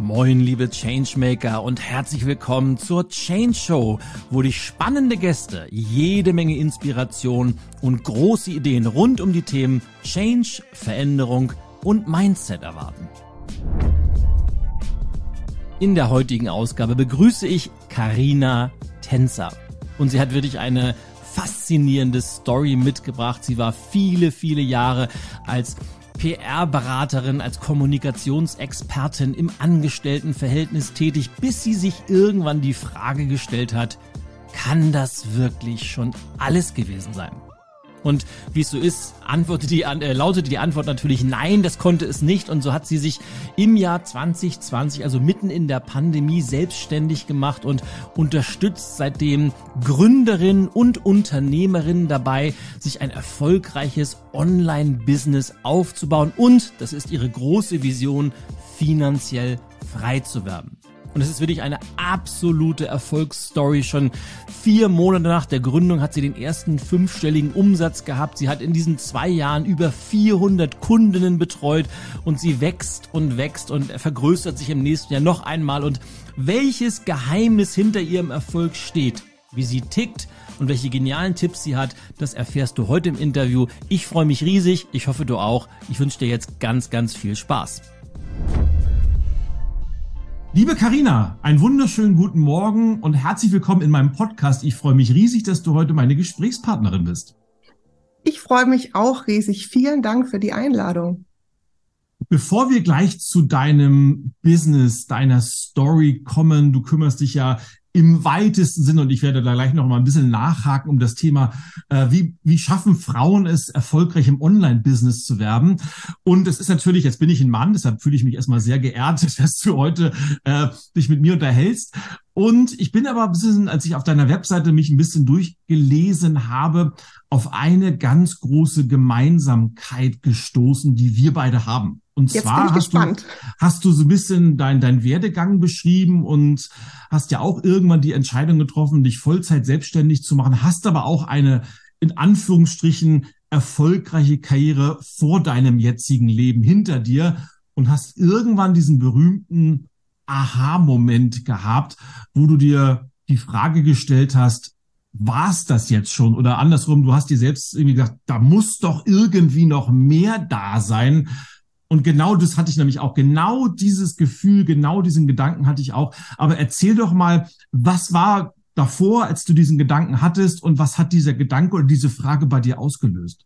Moin, liebe Changemaker und herzlich willkommen zur Change Show, wo dich spannende Gäste, jede Menge Inspiration und große Ideen rund um die Themen Change, Veränderung und Mindset erwarten. In der heutigen Ausgabe begrüße ich Karina Tänzer und sie hat wirklich eine faszinierende Story mitgebracht. Sie war viele, viele Jahre als PR-Beraterin, als Kommunikationsexpertin im Angestelltenverhältnis tätig, bis sie sich irgendwann die Frage gestellt hat, kann das wirklich schon alles gewesen sein? Und wie es so ist, antwortete die, äh, lautete die Antwort natürlich nein, das konnte es nicht. Und so hat sie sich im Jahr 2020, also mitten in der Pandemie, selbstständig gemacht und unterstützt seitdem Gründerinnen und Unternehmerinnen dabei, sich ein erfolgreiches Online-Business aufzubauen. Und, das ist ihre große Vision, finanziell frei zu werden. Und es ist wirklich eine absolute Erfolgsstory. Schon vier Monate nach der Gründung hat sie den ersten fünfstelligen Umsatz gehabt. Sie hat in diesen zwei Jahren über 400 Kundinnen betreut und sie wächst und wächst und vergrößert sich im nächsten Jahr noch einmal. Und welches Geheimnis hinter ihrem Erfolg steht, wie sie tickt, und welche genialen Tipps sie hat, das erfährst du heute im Interview. Ich freue mich riesig, ich hoffe du auch. Ich wünsche dir jetzt ganz, ganz viel Spaß. Liebe Karina, einen wunderschönen guten Morgen und herzlich willkommen in meinem Podcast. Ich freue mich riesig, dass du heute meine Gesprächspartnerin bist. Ich freue mich auch riesig. Vielen Dank für die Einladung. Bevor wir gleich zu deinem Business, deiner Story kommen, du kümmerst dich ja im weitesten Sinne, und ich werde da gleich noch mal ein bisschen nachhaken um das Thema, äh, wie, wie schaffen Frauen es, erfolgreich im Online-Business zu werden. Und es ist natürlich, jetzt bin ich ein Mann, deshalb fühle ich mich erstmal sehr geehrt, dass du heute äh, dich mit mir unterhältst. Und ich bin aber ein bisschen, als ich auf deiner Webseite mich ein bisschen durchgelesen habe, auf eine ganz große Gemeinsamkeit gestoßen, die wir beide haben. Und Jetzt zwar hast du, hast du so ein bisschen dein, dein Werdegang beschrieben und hast ja auch irgendwann die Entscheidung getroffen, dich Vollzeit selbstständig zu machen, hast aber auch eine in Anführungsstrichen erfolgreiche Karriere vor deinem jetzigen Leben hinter dir und hast irgendwann diesen berühmten Aha-Moment gehabt, wo du dir die Frage gestellt hast, war es das jetzt schon? Oder andersrum, du hast dir selbst irgendwie gesagt, da muss doch irgendwie noch mehr da sein. Und genau das hatte ich nämlich auch. Genau dieses Gefühl, genau diesen Gedanken hatte ich auch. Aber erzähl doch mal, was war davor, als du diesen Gedanken hattest und was hat dieser Gedanke oder diese Frage bei dir ausgelöst?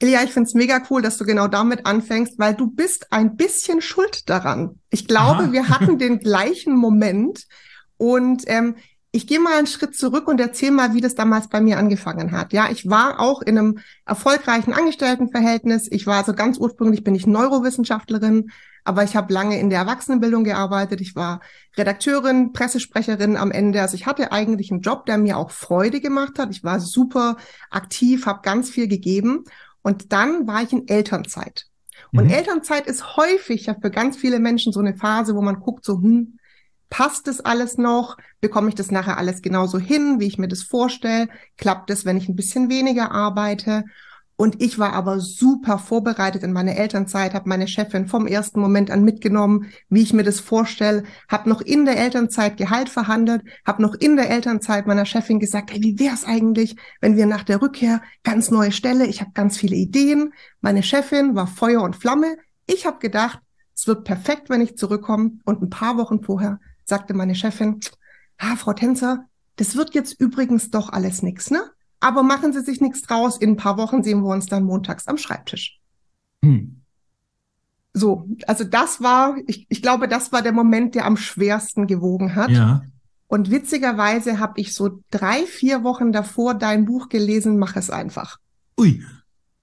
Ilja, ich find's mega cool, dass du genau damit anfängst, weil du bist ein bisschen schuld daran. Ich glaube, Aha. wir hatten den gleichen Moment und ähm, ich gehe mal einen Schritt zurück und erzähle mal, wie das damals bei mir angefangen hat. Ja, ich war auch in einem erfolgreichen Angestelltenverhältnis. Ich war also ganz ursprünglich bin ich Neurowissenschaftlerin, aber ich habe lange in der Erwachsenenbildung gearbeitet. Ich war Redakteurin, Pressesprecherin am Ende. Also ich hatte eigentlich einen Job, der mir auch Freude gemacht hat. Ich war super aktiv, habe ganz viel gegeben. Und dann war ich in Elternzeit. Und mhm. Elternzeit ist häufig ja für ganz viele Menschen so eine Phase, wo man guckt, so, hm, passt das alles noch? Bekomme ich das nachher alles genauso hin, wie ich mir das vorstelle? Klappt es, wenn ich ein bisschen weniger arbeite? Und ich war aber super vorbereitet in meiner Elternzeit, habe meine Chefin vom ersten Moment an mitgenommen, wie ich mir das vorstelle, habe noch in der Elternzeit Gehalt verhandelt, habe noch in der Elternzeit meiner Chefin gesagt, hey, wie wär's eigentlich, wenn wir nach der Rückkehr ganz neue Stelle, ich habe ganz viele Ideen. Meine Chefin war Feuer und Flamme. Ich habe gedacht, es wird perfekt, wenn ich zurückkomme. Und ein paar Wochen vorher sagte meine Chefin, ah, Frau Tänzer, das wird jetzt übrigens doch alles nix, ne? Aber machen Sie sich nichts draus. In ein paar Wochen sehen wir uns dann montags am Schreibtisch. Hm. So, also das war, ich, ich glaube, das war der Moment, der am schwersten gewogen hat. Ja. Und witzigerweise habe ich so drei, vier Wochen davor dein Buch gelesen, mach es einfach. Ui.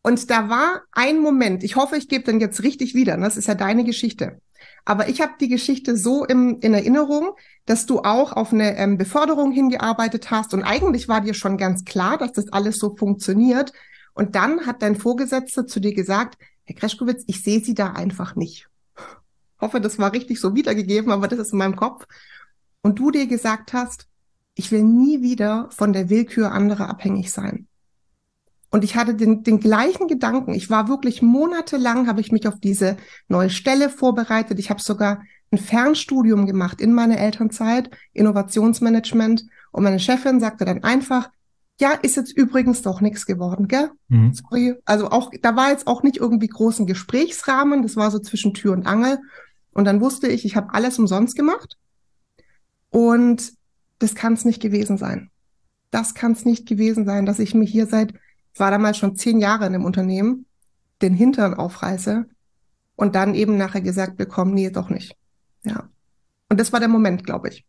Und da war ein Moment, ich hoffe, ich gebe den jetzt richtig wieder, ne? das ist ja deine Geschichte. Aber ich habe die Geschichte so im, in Erinnerung, dass du auch auf eine ähm, Beförderung hingearbeitet hast und eigentlich war dir schon ganz klar, dass das alles so funktioniert. Und dann hat dein Vorgesetzter zu dir gesagt, Herr Kreschkowitz, ich sehe Sie da einfach nicht. hoffe, das war richtig so wiedergegeben, aber das ist in meinem Kopf. Und du dir gesagt hast, ich will nie wieder von der Willkür anderer abhängig sein. Und ich hatte den, den gleichen Gedanken. Ich war wirklich monatelang, habe ich mich auf diese neue Stelle vorbereitet. Ich habe sogar ein Fernstudium gemacht in meiner Elternzeit, Innovationsmanagement. Und meine Chefin sagte dann einfach, ja, ist jetzt übrigens doch nichts geworden, gell? Mhm. Sorry. Also auch, da war jetzt auch nicht irgendwie großen Gesprächsrahmen, das war so zwischen Tür und Angel. Und dann wusste ich, ich habe alles umsonst gemacht. Und das kann es nicht gewesen sein. Das kann es nicht gewesen sein, dass ich mir hier seit, war damals schon zehn Jahre in dem Unternehmen, den Hintern aufreiße und dann eben nachher gesagt bekomme, nee, doch nicht. Ja. Und das war der Moment, glaube ich.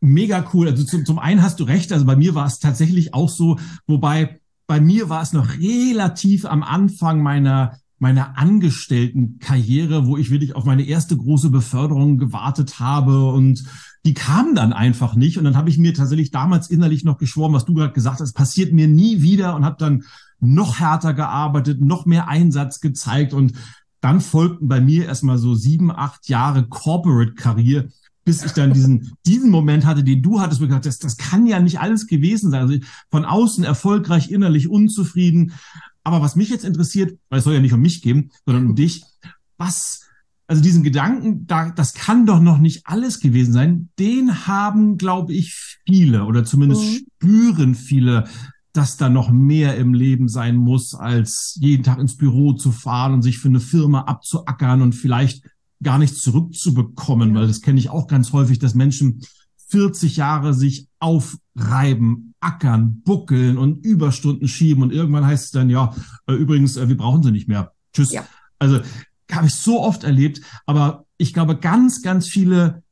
Mega cool. Also zum, zum einen hast du recht. Also bei mir war es tatsächlich auch so, wobei bei mir war es noch relativ am Anfang meiner meiner Angestelltenkarriere, wo ich wirklich auf meine erste große Beförderung gewartet habe und die kam dann einfach nicht. Und dann habe ich mir tatsächlich damals innerlich noch geschworen, was du gerade gesagt hast, passiert mir nie wieder und habe dann noch härter gearbeitet, noch mehr Einsatz gezeigt und dann folgten bei mir erstmal so sieben, acht Jahre Corporate-Karriere, bis ich dann diesen, diesen Moment hatte, den du hattest, wo ich gesagt das, das kann ja nicht alles gewesen sein. Also von außen erfolgreich, innerlich unzufrieden. Aber was mich jetzt interessiert, weil es soll ja nicht um mich gehen, sondern um dich, was, also diesen Gedanken, da, das kann doch noch nicht alles gewesen sein, den haben, glaube ich, viele oder zumindest mhm. spüren viele dass da noch mehr im Leben sein muss, als jeden Tag ins Büro zu fahren und sich für eine Firma abzuackern und vielleicht gar nichts zurückzubekommen, weil das kenne ich auch ganz häufig, dass Menschen 40 Jahre sich aufreiben, ackern, buckeln und Überstunden schieben und irgendwann heißt es dann, ja, äh, übrigens, äh, wir brauchen sie nicht mehr. Tschüss. Ja. Also habe ich so oft erlebt, aber ich glaube, ganz, ganz viele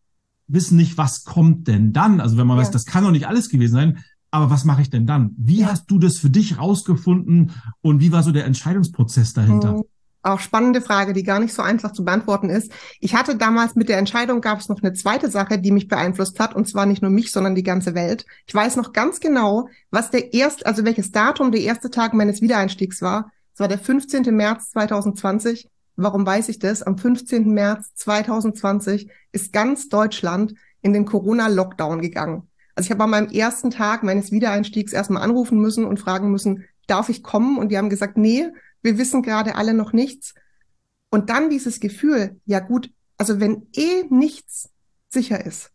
wissen nicht, was kommt denn dann. Also wenn man ja. weiß, das kann doch nicht alles gewesen sein, aber was mache ich denn dann? Wie ja. hast du das für dich rausgefunden und wie war so der Entscheidungsprozess dahinter? Mhm. Auch spannende Frage, die gar nicht so einfach zu beantworten ist. Ich hatte damals mit der Entscheidung gab es noch eine zweite Sache, die mich beeinflusst hat, und zwar nicht nur mich, sondern die ganze Welt. Ich weiß noch ganz genau, was der erste, also welches Datum der erste Tag meines Wiedereinstiegs war. Es war der 15. März 2020. Warum weiß ich das? Am 15. März 2020 ist ganz Deutschland in den Corona-Lockdown gegangen. Also ich habe an meinem ersten Tag meines Wiedereinstiegs erstmal anrufen müssen und fragen müssen, darf ich kommen? Und die haben gesagt, nee, wir wissen gerade alle noch nichts. Und dann dieses Gefühl, ja gut, also wenn eh nichts sicher ist,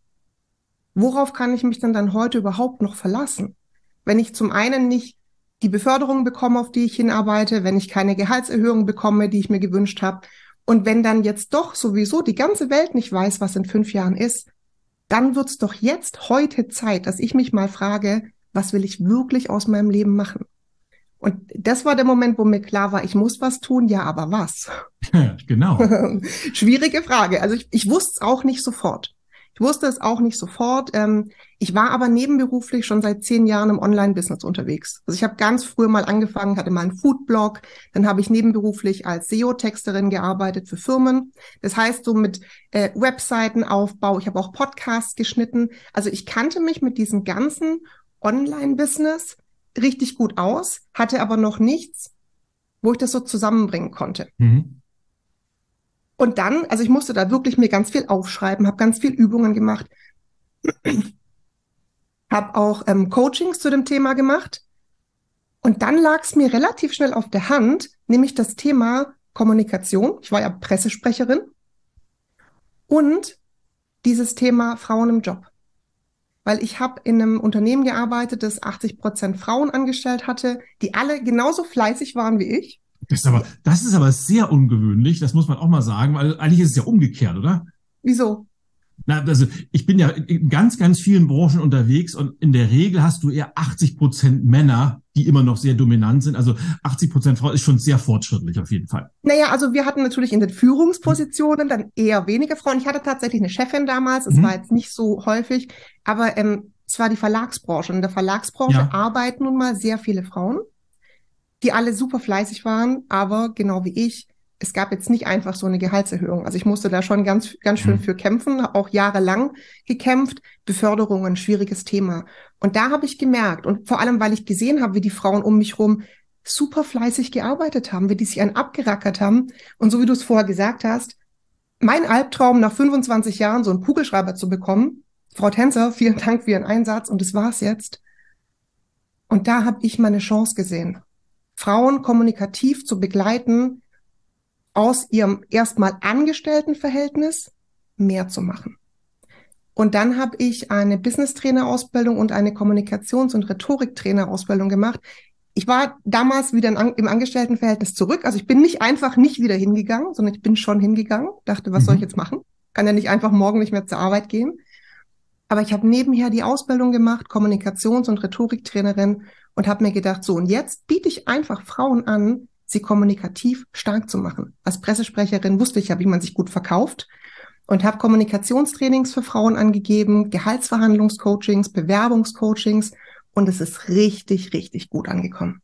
worauf kann ich mich denn dann heute überhaupt noch verlassen? Wenn ich zum einen nicht die Beförderung bekomme, auf die ich hinarbeite, wenn ich keine Gehaltserhöhung bekomme, die ich mir gewünscht habe, und wenn dann jetzt doch sowieso die ganze Welt nicht weiß, was in fünf Jahren ist, dann wird's doch jetzt heute Zeit, dass ich mich mal frage, was will ich wirklich aus meinem Leben machen? Und das war der Moment, wo mir klar war, ich muss was tun, ja, aber was? genau. Schwierige Frage. Also ich, ich wusste es auch nicht sofort. Ich wusste es auch nicht sofort. Ähm, ich war aber nebenberuflich schon seit zehn Jahren im Online-Business unterwegs. Also ich habe ganz früh mal angefangen, hatte mal einen Foodblog, dann habe ich nebenberuflich als SEO-Texterin gearbeitet für Firmen. Das heißt so mit äh, Webseitenaufbau. Ich habe auch Podcasts geschnitten. Also ich kannte mich mit diesem ganzen Online-Business richtig gut aus, hatte aber noch nichts, wo ich das so zusammenbringen konnte. Mhm. Und dann, also ich musste da wirklich mir ganz viel aufschreiben, habe ganz viel Übungen gemacht, habe auch ähm, Coachings zu dem Thema gemacht. Und dann lag es mir relativ schnell auf der Hand, nämlich das Thema Kommunikation. Ich war ja Pressesprecherin. Und dieses Thema Frauen im Job. Weil ich habe in einem Unternehmen gearbeitet, das 80 Prozent Frauen angestellt hatte, die alle genauso fleißig waren wie ich. Das ist, aber, das ist aber sehr ungewöhnlich, das muss man auch mal sagen, weil eigentlich ist es ja umgekehrt, oder? Wieso? Na, also ich bin ja in ganz, ganz vielen Branchen unterwegs und in der Regel hast du eher 80 Prozent Männer, die immer noch sehr dominant sind. Also 80 Prozent Frauen ist schon sehr fortschrittlich auf jeden Fall. Naja, also wir hatten natürlich in den Führungspositionen dann eher weniger Frauen. Ich hatte tatsächlich eine Chefin damals, es mhm. war jetzt nicht so häufig, aber ähm, es war die Verlagsbranche. In der Verlagsbranche ja. arbeiten nun mal sehr viele Frauen die alle super fleißig waren, aber genau wie ich, es gab jetzt nicht einfach so eine Gehaltserhöhung. Also ich musste da schon ganz, ganz schön mhm. für kämpfen, auch jahrelang gekämpft. Beförderungen, schwieriges Thema. Und da habe ich gemerkt, und vor allem, weil ich gesehen habe, wie die Frauen um mich rum super fleißig gearbeitet haben, wie die sich einen abgerackert haben. Und so wie du es vorher gesagt hast, mein Albtraum nach 25 Jahren so einen Kugelschreiber zu bekommen. Frau Tänzer, vielen Dank für Ihren Einsatz und das war's jetzt. Und da habe ich meine Chance gesehen. Frauen kommunikativ zu begleiten aus ihrem erstmal Angestelltenverhältnis mehr zu machen. Und dann habe ich eine Business-Trainer-Ausbildung und eine Kommunikations- und Rhetoriktrainer-Ausbildung gemacht. Ich war damals wieder im Angestelltenverhältnis zurück. Also ich bin nicht einfach nicht wieder hingegangen, sondern ich bin schon hingegangen. Dachte, was mhm. soll ich jetzt machen? Kann ja nicht einfach morgen nicht mehr zur Arbeit gehen. Aber ich habe nebenher die Ausbildung gemacht, Kommunikations- und Rhetoriktrainerin und habe mir gedacht, so und jetzt biete ich einfach Frauen an, sie kommunikativ stark zu machen. Als Pressesprecherin wusste ich ja, wie man sich gut verkauft und habe Kommunikationstrainings für Frauen angegeben, Gehaltsverhandlungscoachings, Bewerbungscoachings und es ist richtig, richtig gut angekommen.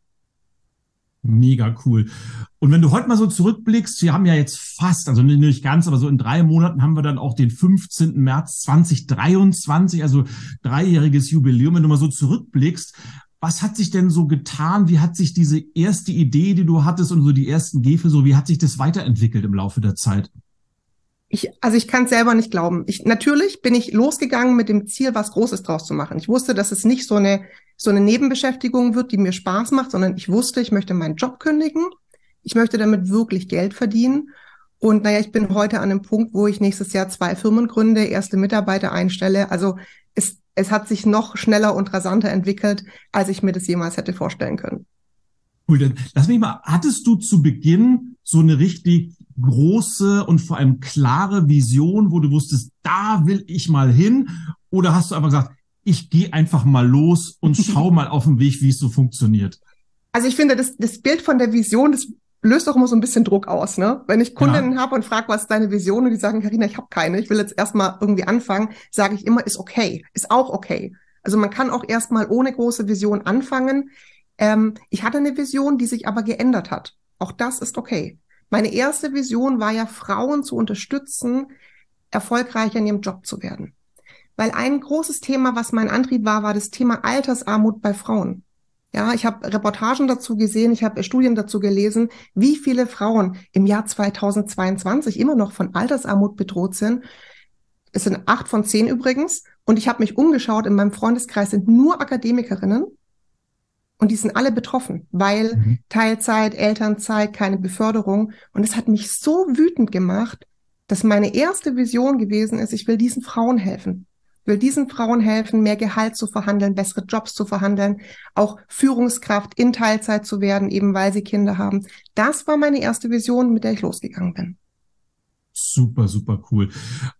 Mega cool. Und wenn du heute mal so zurückblickst, wir haben ja jetzt fast, also nicht ganz, aber so in drei Monaten haben wir dann auch den 15. März 2023, also dreijähriges Jubiläum. Wenn du mal so zurückblickst, was hat sich denn so getan? Wie hat sich diese erste Idee, die du hattest und so die ersten Gefe, so wie hat sich das weiterentwickelt im Laufe der Zeit? ich, also ich kann es selber nicht glauben. Ich, natürlich bin ich losgegangen mit dem Ziel, was Großes draus zu machen. Ich wusste, dass es nicht so eine, so eine Nebenbeschäftigung wird, die mir Spaß macht, sondern ich wusste, ich möchte meinen Job kündigen. Ich möchte damit wirklich Geld verdienen. Und naja, ich bin heute an einem Punkt, wo ich nächstes Jahr zwei Firmen gründe, erste Mitarbeiter einstelle. Also es, es hat sich noch schneller und rasanter entwickelt, als ich mir das jemals hätte vorstellen können. Cool, dann lass mich mal, hattest du zu Beginn so eine richtig große und vor allem klare Vision, wo du wusstest, da will ich mal hin? Oder hast du einfach gesagt, ich gehe einfach mal los und schau mal auf dem Weg, wie es so funktioniert? Also ich finde, das, das Bild von der Vision, das löst auch immer so ein bisschen Druck aus, ne? Wenn ich Kundinnen ja. habe und frage, was ist deine Vision und die sagen, Karina, ich habe keine, ich will jetzt erstmal irgendwie anfangen, sage ich immer, ist okay, ist auch okay. Also man kann auch erstmal ohne große Vision anfangen. Ähm, ich hatte eine Vision, die sich aber geändert hat. Auch das ist okay. Meine erste Vision war ja, Frauen zu unterstützen, erfolgreicher in ihrem Job zu werden. Weil ein großes Thema, was mein Antrieb war, war das Thema Altersarmut bei Frauen. Ja, ich habe Reportagen dazu gesehen, ich habe Studien dazu gelesen, wie viele Frauen im Jahr 2022 immer noch von Altersarmut bedroht sind. Es sind acht von zehn übrigens. Und ich habe mich umgeschaut, in meinem Freundeskreis sind nur Akademikerinnen. Und die sind alle betroffen, weil mhm. Teilzeit, Elternzeit, keine Beförderung. Und es hat mich so wütend gemacht, dass meine erste Vision gewesen ist, ich will diesen Frauen helfen. Will diesen Frauen helfen, mehr Gehalt zu verhandeln, bessere Jobs zu verhandeln, auch Führungskraft in Teilzeit zu werden, eben weil sie Kinder haben. Das war meine erste Vision, mit der ich losgegangen bin. Super, super cool.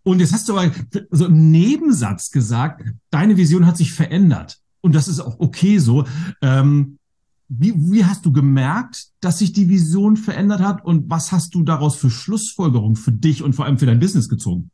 Und jetzt hast du aber so im Nebensatz gesagt, deine Vision hat sich verändert und das ist auch okay so. Ähm, wie, wie hast du gemerkt, dass sich die Vision verändert hat und was hast du daraus für Schlussfolgerungen für dich und vor allem für dein Business gezogen?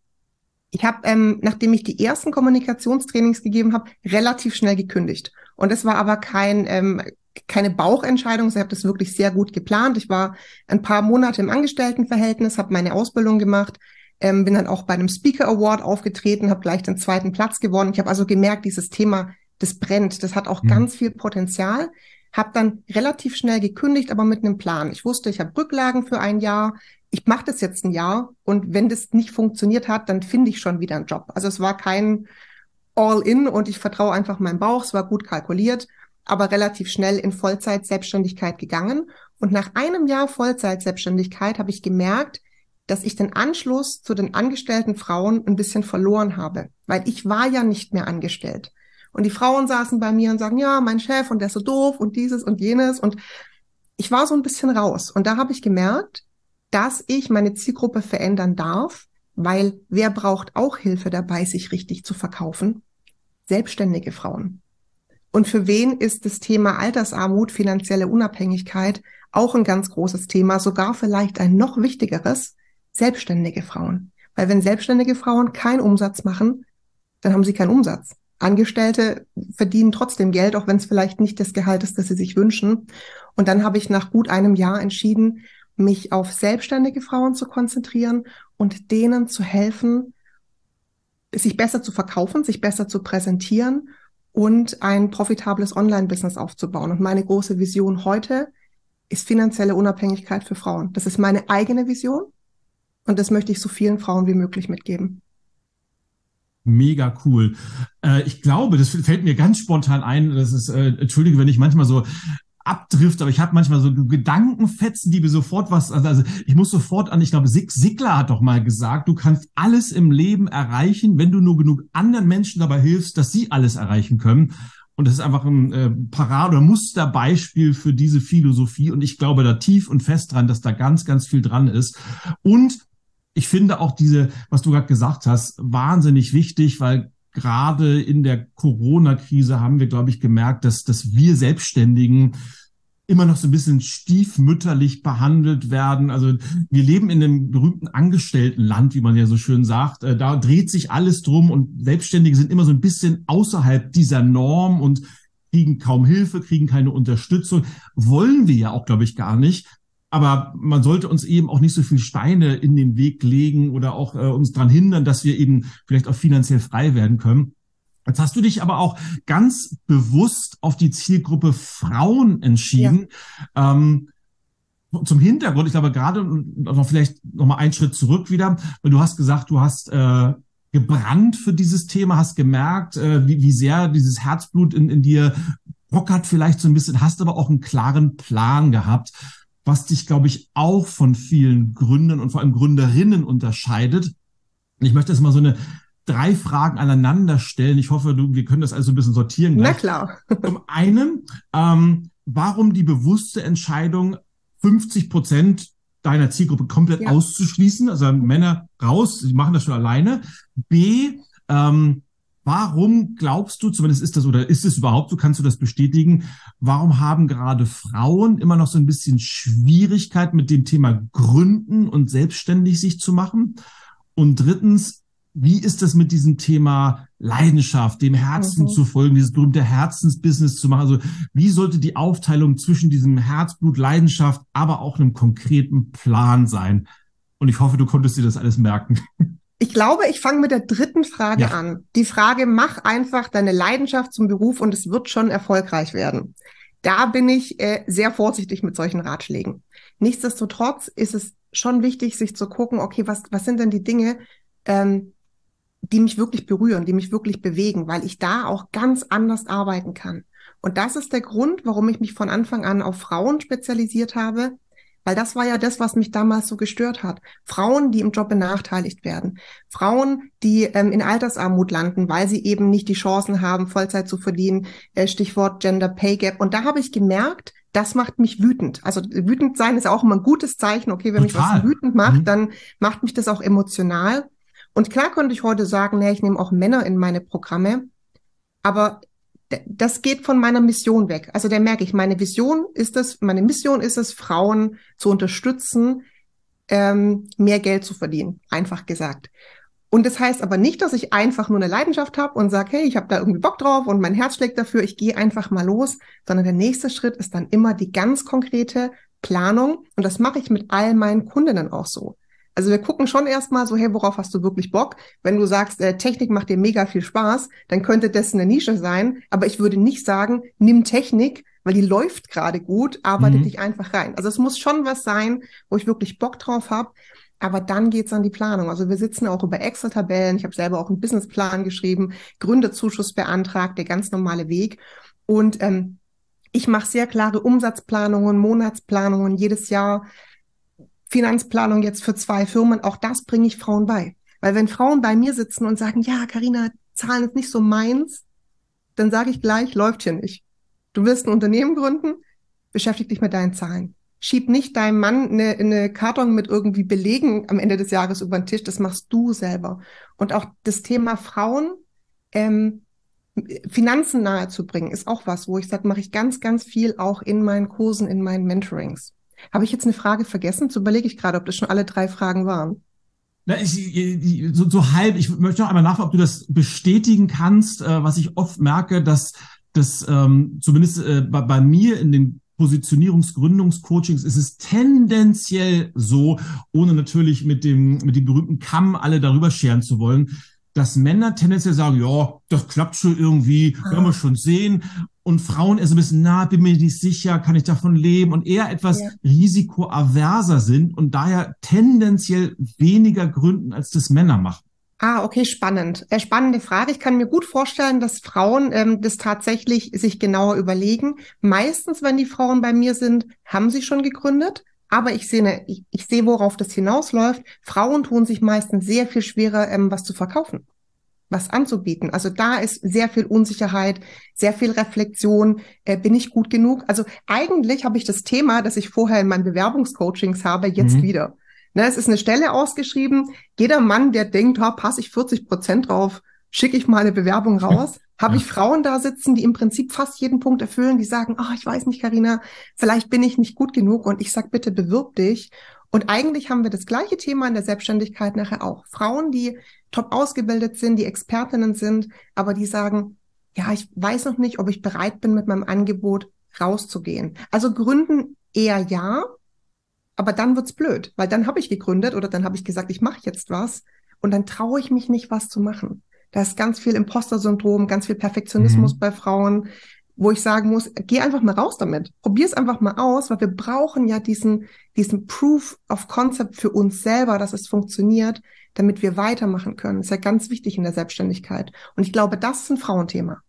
Ich habe, ähm, nachdem ich die ersten Kommunikationstrainings gegeben habe, relativ schnell gekündigt. Und es war aber kein, ähm, keine Bauchentscheidung. Ich habe das wirklich sehr gut geplant. Ich war ein paar Monate im Angestelltenverhältnis, habe meine Ausbildung gemacht, ähm, bin dann auch bei einem Speaker Award aufgetreten, habe gleich den zweiten Platz gewonnen. Ich habe also gemerkt, dieses Thema das brennt, das hat auch mhm. ganz viel Potenzial. Hab dann relativ schnell gekündigt, aber mit einem Plan. Ich wusste, ich habe Rücklagen für ein Jahr. Ich mache das jetzt ein Jahr und wenn das nicht funktioniert hat, dann finde ich schon wieder einen Job. Also es war kein All-in und ich vertraue einfach meinem Bauch. Es war gut kalkuliert, aber relativ schnell in Vollzeit-Selbstständigkeit gegangen. Und nach einem Jahr Vollzeit-Selbstständigkeit habe ich gemerkt, dass ich den Anschluss zu den angestellten Frauen ein bisschen verloren habe, weil ich war ja nicht mehr angestellt. Und die Frauen saßen bei mir und sagen, ja, mein Chef und der ist so doof und dieses und jenes. Und ich war so ein bisschen raus. Und da habe ich gemerkt, dass ich meine Zielgruppe verändern darf, weil wer braucht auch Hilfe dabei, sich richtig zu verkaufen? Selbstständige Frauen. Und für wen ist das Thema Altersarmut, finanzielle Unabhängigkeit auch ein ganz großes Thema, sogar vielleicht ein noch wichtigeres, selbstständige Frauen. Weil wenn selbstständige Frauen keinen Umsatz machen, dann haben sie keinen Umsatz. Angestellte verdienen trotzdem Geld, auch wenn es vielleicht nicht das Gehalt ist, das sie sich wünschen. Und dann habe ich nach gut einem Jahr entschieden, mich auf selbstständige Frauen zu konzentrieren und denen zu helfen, sich besser zu verkaufen, sich besser zu präsentieren und ein profitables Online-Business aufzubauen. Und meine große Vision heute ist finanzielle Unabhängigkeit für Frauen. Das ist meine eigene Vision und das möchte ich so vielen Frauen wie möglich mitgeben. Mega cool. Äh, ich glaube, das fällt mir ganz spontan ein. Das ist, äh, entschuldige, wenn ich manchmal so abdrift, aber ich habe manchmal so Gedankenfetzen, die mir sofort was, also, also ich muss sofort an, ich glaube, Sig Sigler hat doch mal gesagt, du kannst alles im Leben erreichen, wenn du nur genug anderen Menschen dabei hilfst, dass sie alles erreichen können. Und das ist einfach ein äh, Parade- oder Musterbeispiel für diese Philosophie. Und ich glaube da tief und fest dran, dass da ganz, ganz viel dran ist. Und ich finde auch diese, was du gerade gesagt hast, wahnsinnig wichtig, weil gerade in der Corona-Krise haben wir, glaube ich, gemerkt, dass, dass wir Selbstständigen immer noch so ein bisschen stiefmütterlich behandelt werden. Also wir leben in einem berühmten Angestelltenland, wie man ja so schön sagt. Äh, da dreht sich alles drum und Selbstständige sind immer so ein bisschen außerhalb dieser Norm und kriegen kaum Hilfe, kriegen keine Unterstützung. Wollen wir ja auch, glaube ich, gar nicht. Aber man sollte uns eben auch nicht so viel Steine in den Weg legen oder auch äh, uns daran hindern, dass wir eben vielleicht auch finanziell frei werden können. Jetzt hast du dich aber auch ganz bewusst auf die Zielgruppe Frauen entschieden. Ja. Ähm, zum Hintergrund, ich glaube gerade noch vielleicht noch mal einen Schritt zurück wieder, weil du hast gesagt, du hast äh, gebrannt für dieses Thema, hast gemerkt, äh, wie, wie sehr dieses Herzblut in, in dir bockert vielleicht so ein bisschen, hast aber auch einen klaren Plan gehabt was dich, glaube ich, auch von vielen Gründern und vor allem Gründerinnen unterscheidet. Ich möchte jetzt mal so eine drei Fragen aneinander stellen. Ich hoffe, du, wir können das also ein bisschen sortieren. Gleich. Na klar. Zum einen, ähm, warum die bewusste Entscheidung, 50 Prozent deiner Zielgruppe komplett ja. auszuschließen, also Männer raus, sie machen das schon alleine. B, ähm, Warum glaubst du, zumindest ist das oder ist es überhaupt so, kannst du das bestätigen, warum haben gerade Frauen immer noch so ein bisschen Schwierigkeit mit dem Thema Gründen und selbstständig sich zu machen? Und drittens, wie ist das mit diesem Thema Leidenschaft, dem Herzen mhm. zu folgen, dieses berühmte Herzensbusiness zu machen? Also wie sollte die Aufteilung zwischen diesem Herzblut, Leidenschaft, aber auch einem konkreten Plan sein? Und ich hoffe, du konntest dir das alles merken. Ich glaube, ich fange mit der dritten Frage ja. an. Die Frage, mach einfach deine Leidenschaft zum Beruf und es wird schon erfolgreich werden. Da bin ich äh, sehr vorsichtig mit solchen Ratschlägen. Nichtsdestotrotz ist es schon wichtig, sich zu gucken, okay, was, was sind denn die Dinge, ähm, die mich wirklich berühren, die mich wirklich bewegen, weil ich da auch ganz anders arbeiten kann. Und das ist der Grund, warum ich mich von Anfang an auf Frauen spezialisiert habe, weil das war ja das, was mich damals so gestört hat. Frauen, die im Job benachteiligt werden. Frauen, die ähm, in Altersarmut landen, weil sie eben nicht die Chancen haben, Vollzeit zu verdienen. Äh, Stichwort Gender Pay Gap. Und da habe ich gemerkt, das macht mich wütend. Also wütend sein ist auch immer ein gutes Zeichen. Okay, wenn Total. mich was wütend macht, mhm. dann macht mich das auch emotional. Und klar könnte ich heute sagen, nee, ich nehme auch Männer in meine Programme. Aber das geht von meiner Mission weg. Also da merke ich, meine Vision ist es, meine Mission ist es, Frauen zu unterstützen, ähm, mehr Geld zu verdienen, einfach gesagt. Und das heißt aber nicht, dass ich einfach nur eine Leidenschaft habe und sage, hey, ich habe da irgendwie Bock drauf und mein Herz schlägt dafür, ich gehe einfach mal los, sondern der nächste Schritt ist dann immer die ganz konkrete Planung und das mache ich mit all meinen Kundinnen auch so. Also wir gucken schon erstmal so, hey, worauf hast du wirklich Bock? Wenn du sagst, äh, Technik macht dir mega viel Spaß, dann könnte das eine Nische sein. Aber ich würde nicht sagen, nimm Technik, weil die läuft gerade gut, arbeite mhm. dich einfach rein. Also es muss schon was sein, wo ich wirklich Bock drauf habe. Aber dann geht's an die Planung. Also wir sitzen auch über Excel-Tabellen. Ich habe selber auch einen Businessplan geschrieben, Gründezuschuss beantragt, der ganz normale Weg. Und ähm, ich mache sehr klare Umsatzplanungen, Monatsplanungen jedes Jahr Finanzplanung jetzt für zwei Firmen, auch das bringe ich Frauen bei. Weil wenn Frauen bei mir sitzen und sagen, ja, Karina, Zahlen ist nicht so meins, dann sage ich gleich, läuft hier nicht. Du willst ein Unternehmen gründen, beschäftige dich mit deinen Zahlen. Schieb nicht deinem Mann eine, eine Karton mit irgendwie Belegen am Ende des Jahres über den Tisch, das machst du selber. Und auch das Thema Frauen, ähm, Finanzen nahezubringen, ist auch was, wo ich sage, mache ich ganz, ganz viel auch in meinen Kursen, in meinen Mentorings. Habe ich jetzt eine Frage vergessen? So überlege ich gerade, ob das schon alle drei Fragen waren. Na, ich, so, so halb, ich möchte noch einmal nachfragen, ob du das bestätigen kannst, äh, was ich oft merke, dass das ähm, zumindest äh, bei, bei mir in den Positionierungsgründungscoachings ist es tendenziell so, ohne natürlich mit dem, mit dem berühmten Kamm alle darüber scheren zu wollen, dass Männer tendenziell sagen, ja, das klappt schon irgendwie, werden wir schon sehen. Und Frauen eher so ein bisschen, na, bin mir nicht sicher, kann ich davon leben und eher etwas ja. risikoaverser sind und daher tendenziell weniger gründen, als das Männer machen. Ah, okay, spannend. Äh, spannende Frage. Ich kann mir gut vorstellen, dass Frauen ähm, das tatsächlich sich genauer überlegen. Meistens, wenn die Frauen bei mir sind, haben sie schon gegründet. Aber ich sehe, ne, ich, ich sehe, worauf das hinausläuft. Frauen tun sich meistens sehr viel schwerer, ähm, was zu verkaufen, was anzubieten. Also da ist sehr viel Unsicherheit, sehr viel Reflexion. Äh, bin ich gut genug? Also eigentlich habe ich das Thema, das ich vorher in meinen Bewerbungscoachings habe, jetzt mhm. wieder. Ne, es ist eine Stelle ausgeschrieben. Jeder Mann, der denkt, ha, passe ich 40 Prozent drauf, schicke ich mal eine Bewerbung raus. Habe ja. ich Frauen da sitzen, die im Prinzip fast jeden Punkt erfüllen, die sagen, ah, oh, ich weiß nicht, Karina, vielleicht bin ich nicht gut genug und ich sag bitte bewirb dich. Und eigentlich haben wir das gleiche Thema in der Selbstständigkeit nachher auch. Frauen, die top ausgebildet sind, die Expertinnen sind, aber die sagen, ja, ich weiß noch nicht, ob ich bereit bin, mit meinem Angebot rauszugehen. Also gründen eher ja, aber dann wird's blöd, weil dann habe ich gegründet oder dann habe ich gesagt, ich mache jetzt was und dann traue ich mich nicht, was zu machen. Da ist ganz viel Imposter-Syndrom, ganz viel Perfektionismus mhm. bei Frauen, wo ich sagen muss, geh einfach mal raus damit. Probier es einfach mal aus, weil wir brauchen ja diesen, diesen Proof of Concept für uns selber, dass es funktioniert, damit wir weitermachen können. Das ist ja ganz wichtig in der Selbstständigkeit. Und ich glaube, das ist ein Frauenthema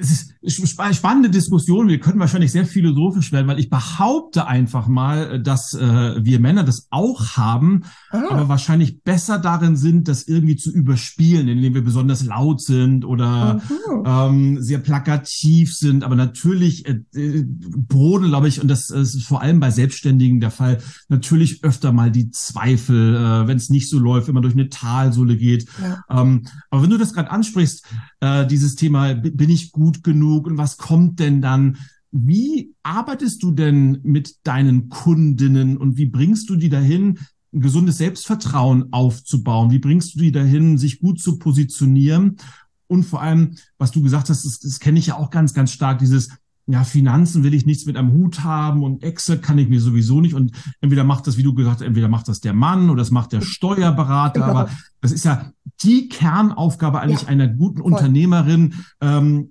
es ist spannende Diskussion. Wir können wahrscheinlich sehr philosophisch werden, weil ich behaupte einfach mal, dass äh, wir Männer das auch haben, ah. aber wahrscheinlich besser darin sind, das irgendwie zu überspielen, indem wir besonders laut sind oder ähm, sehr plakativ sind. Aber natürlich äh, äh, brodeln, glaube ich, und das ist vor allem bei Selbstständigen der Fall, natürlich öfter mal die Zweifel, äh, wenn es nicht so läuft, wenn man durch eine Talsohle geht. Ja. Ähm, aber wenn du das gerade ansprichst, äh, dieses Thema, bin ich gut gut genug und was kommt denn dann? Wie arbeitest du denn mit deinen Kundinnen und wie bringst du die dahin, ein gesundes Selbstvertrauen aufzubauen? Wie bringst du die dahin, sich gut zu positionieren? Und vor allem, was du gesagt hast, das, das kenne ich ja auch ganz, ganz stark, dieses, ja, Finanzen will ich nichts mit am Hut haben und Excel kann ich mir sowieso nicht. Und entweder macht das, wie du gesagt hast, entweder macht das der Mann oder das macht der Steuerberater. Genau. Aber das ist ja die Kernaufgabe eigentlich ja, einer guten voll. Unternehmerin, ähm,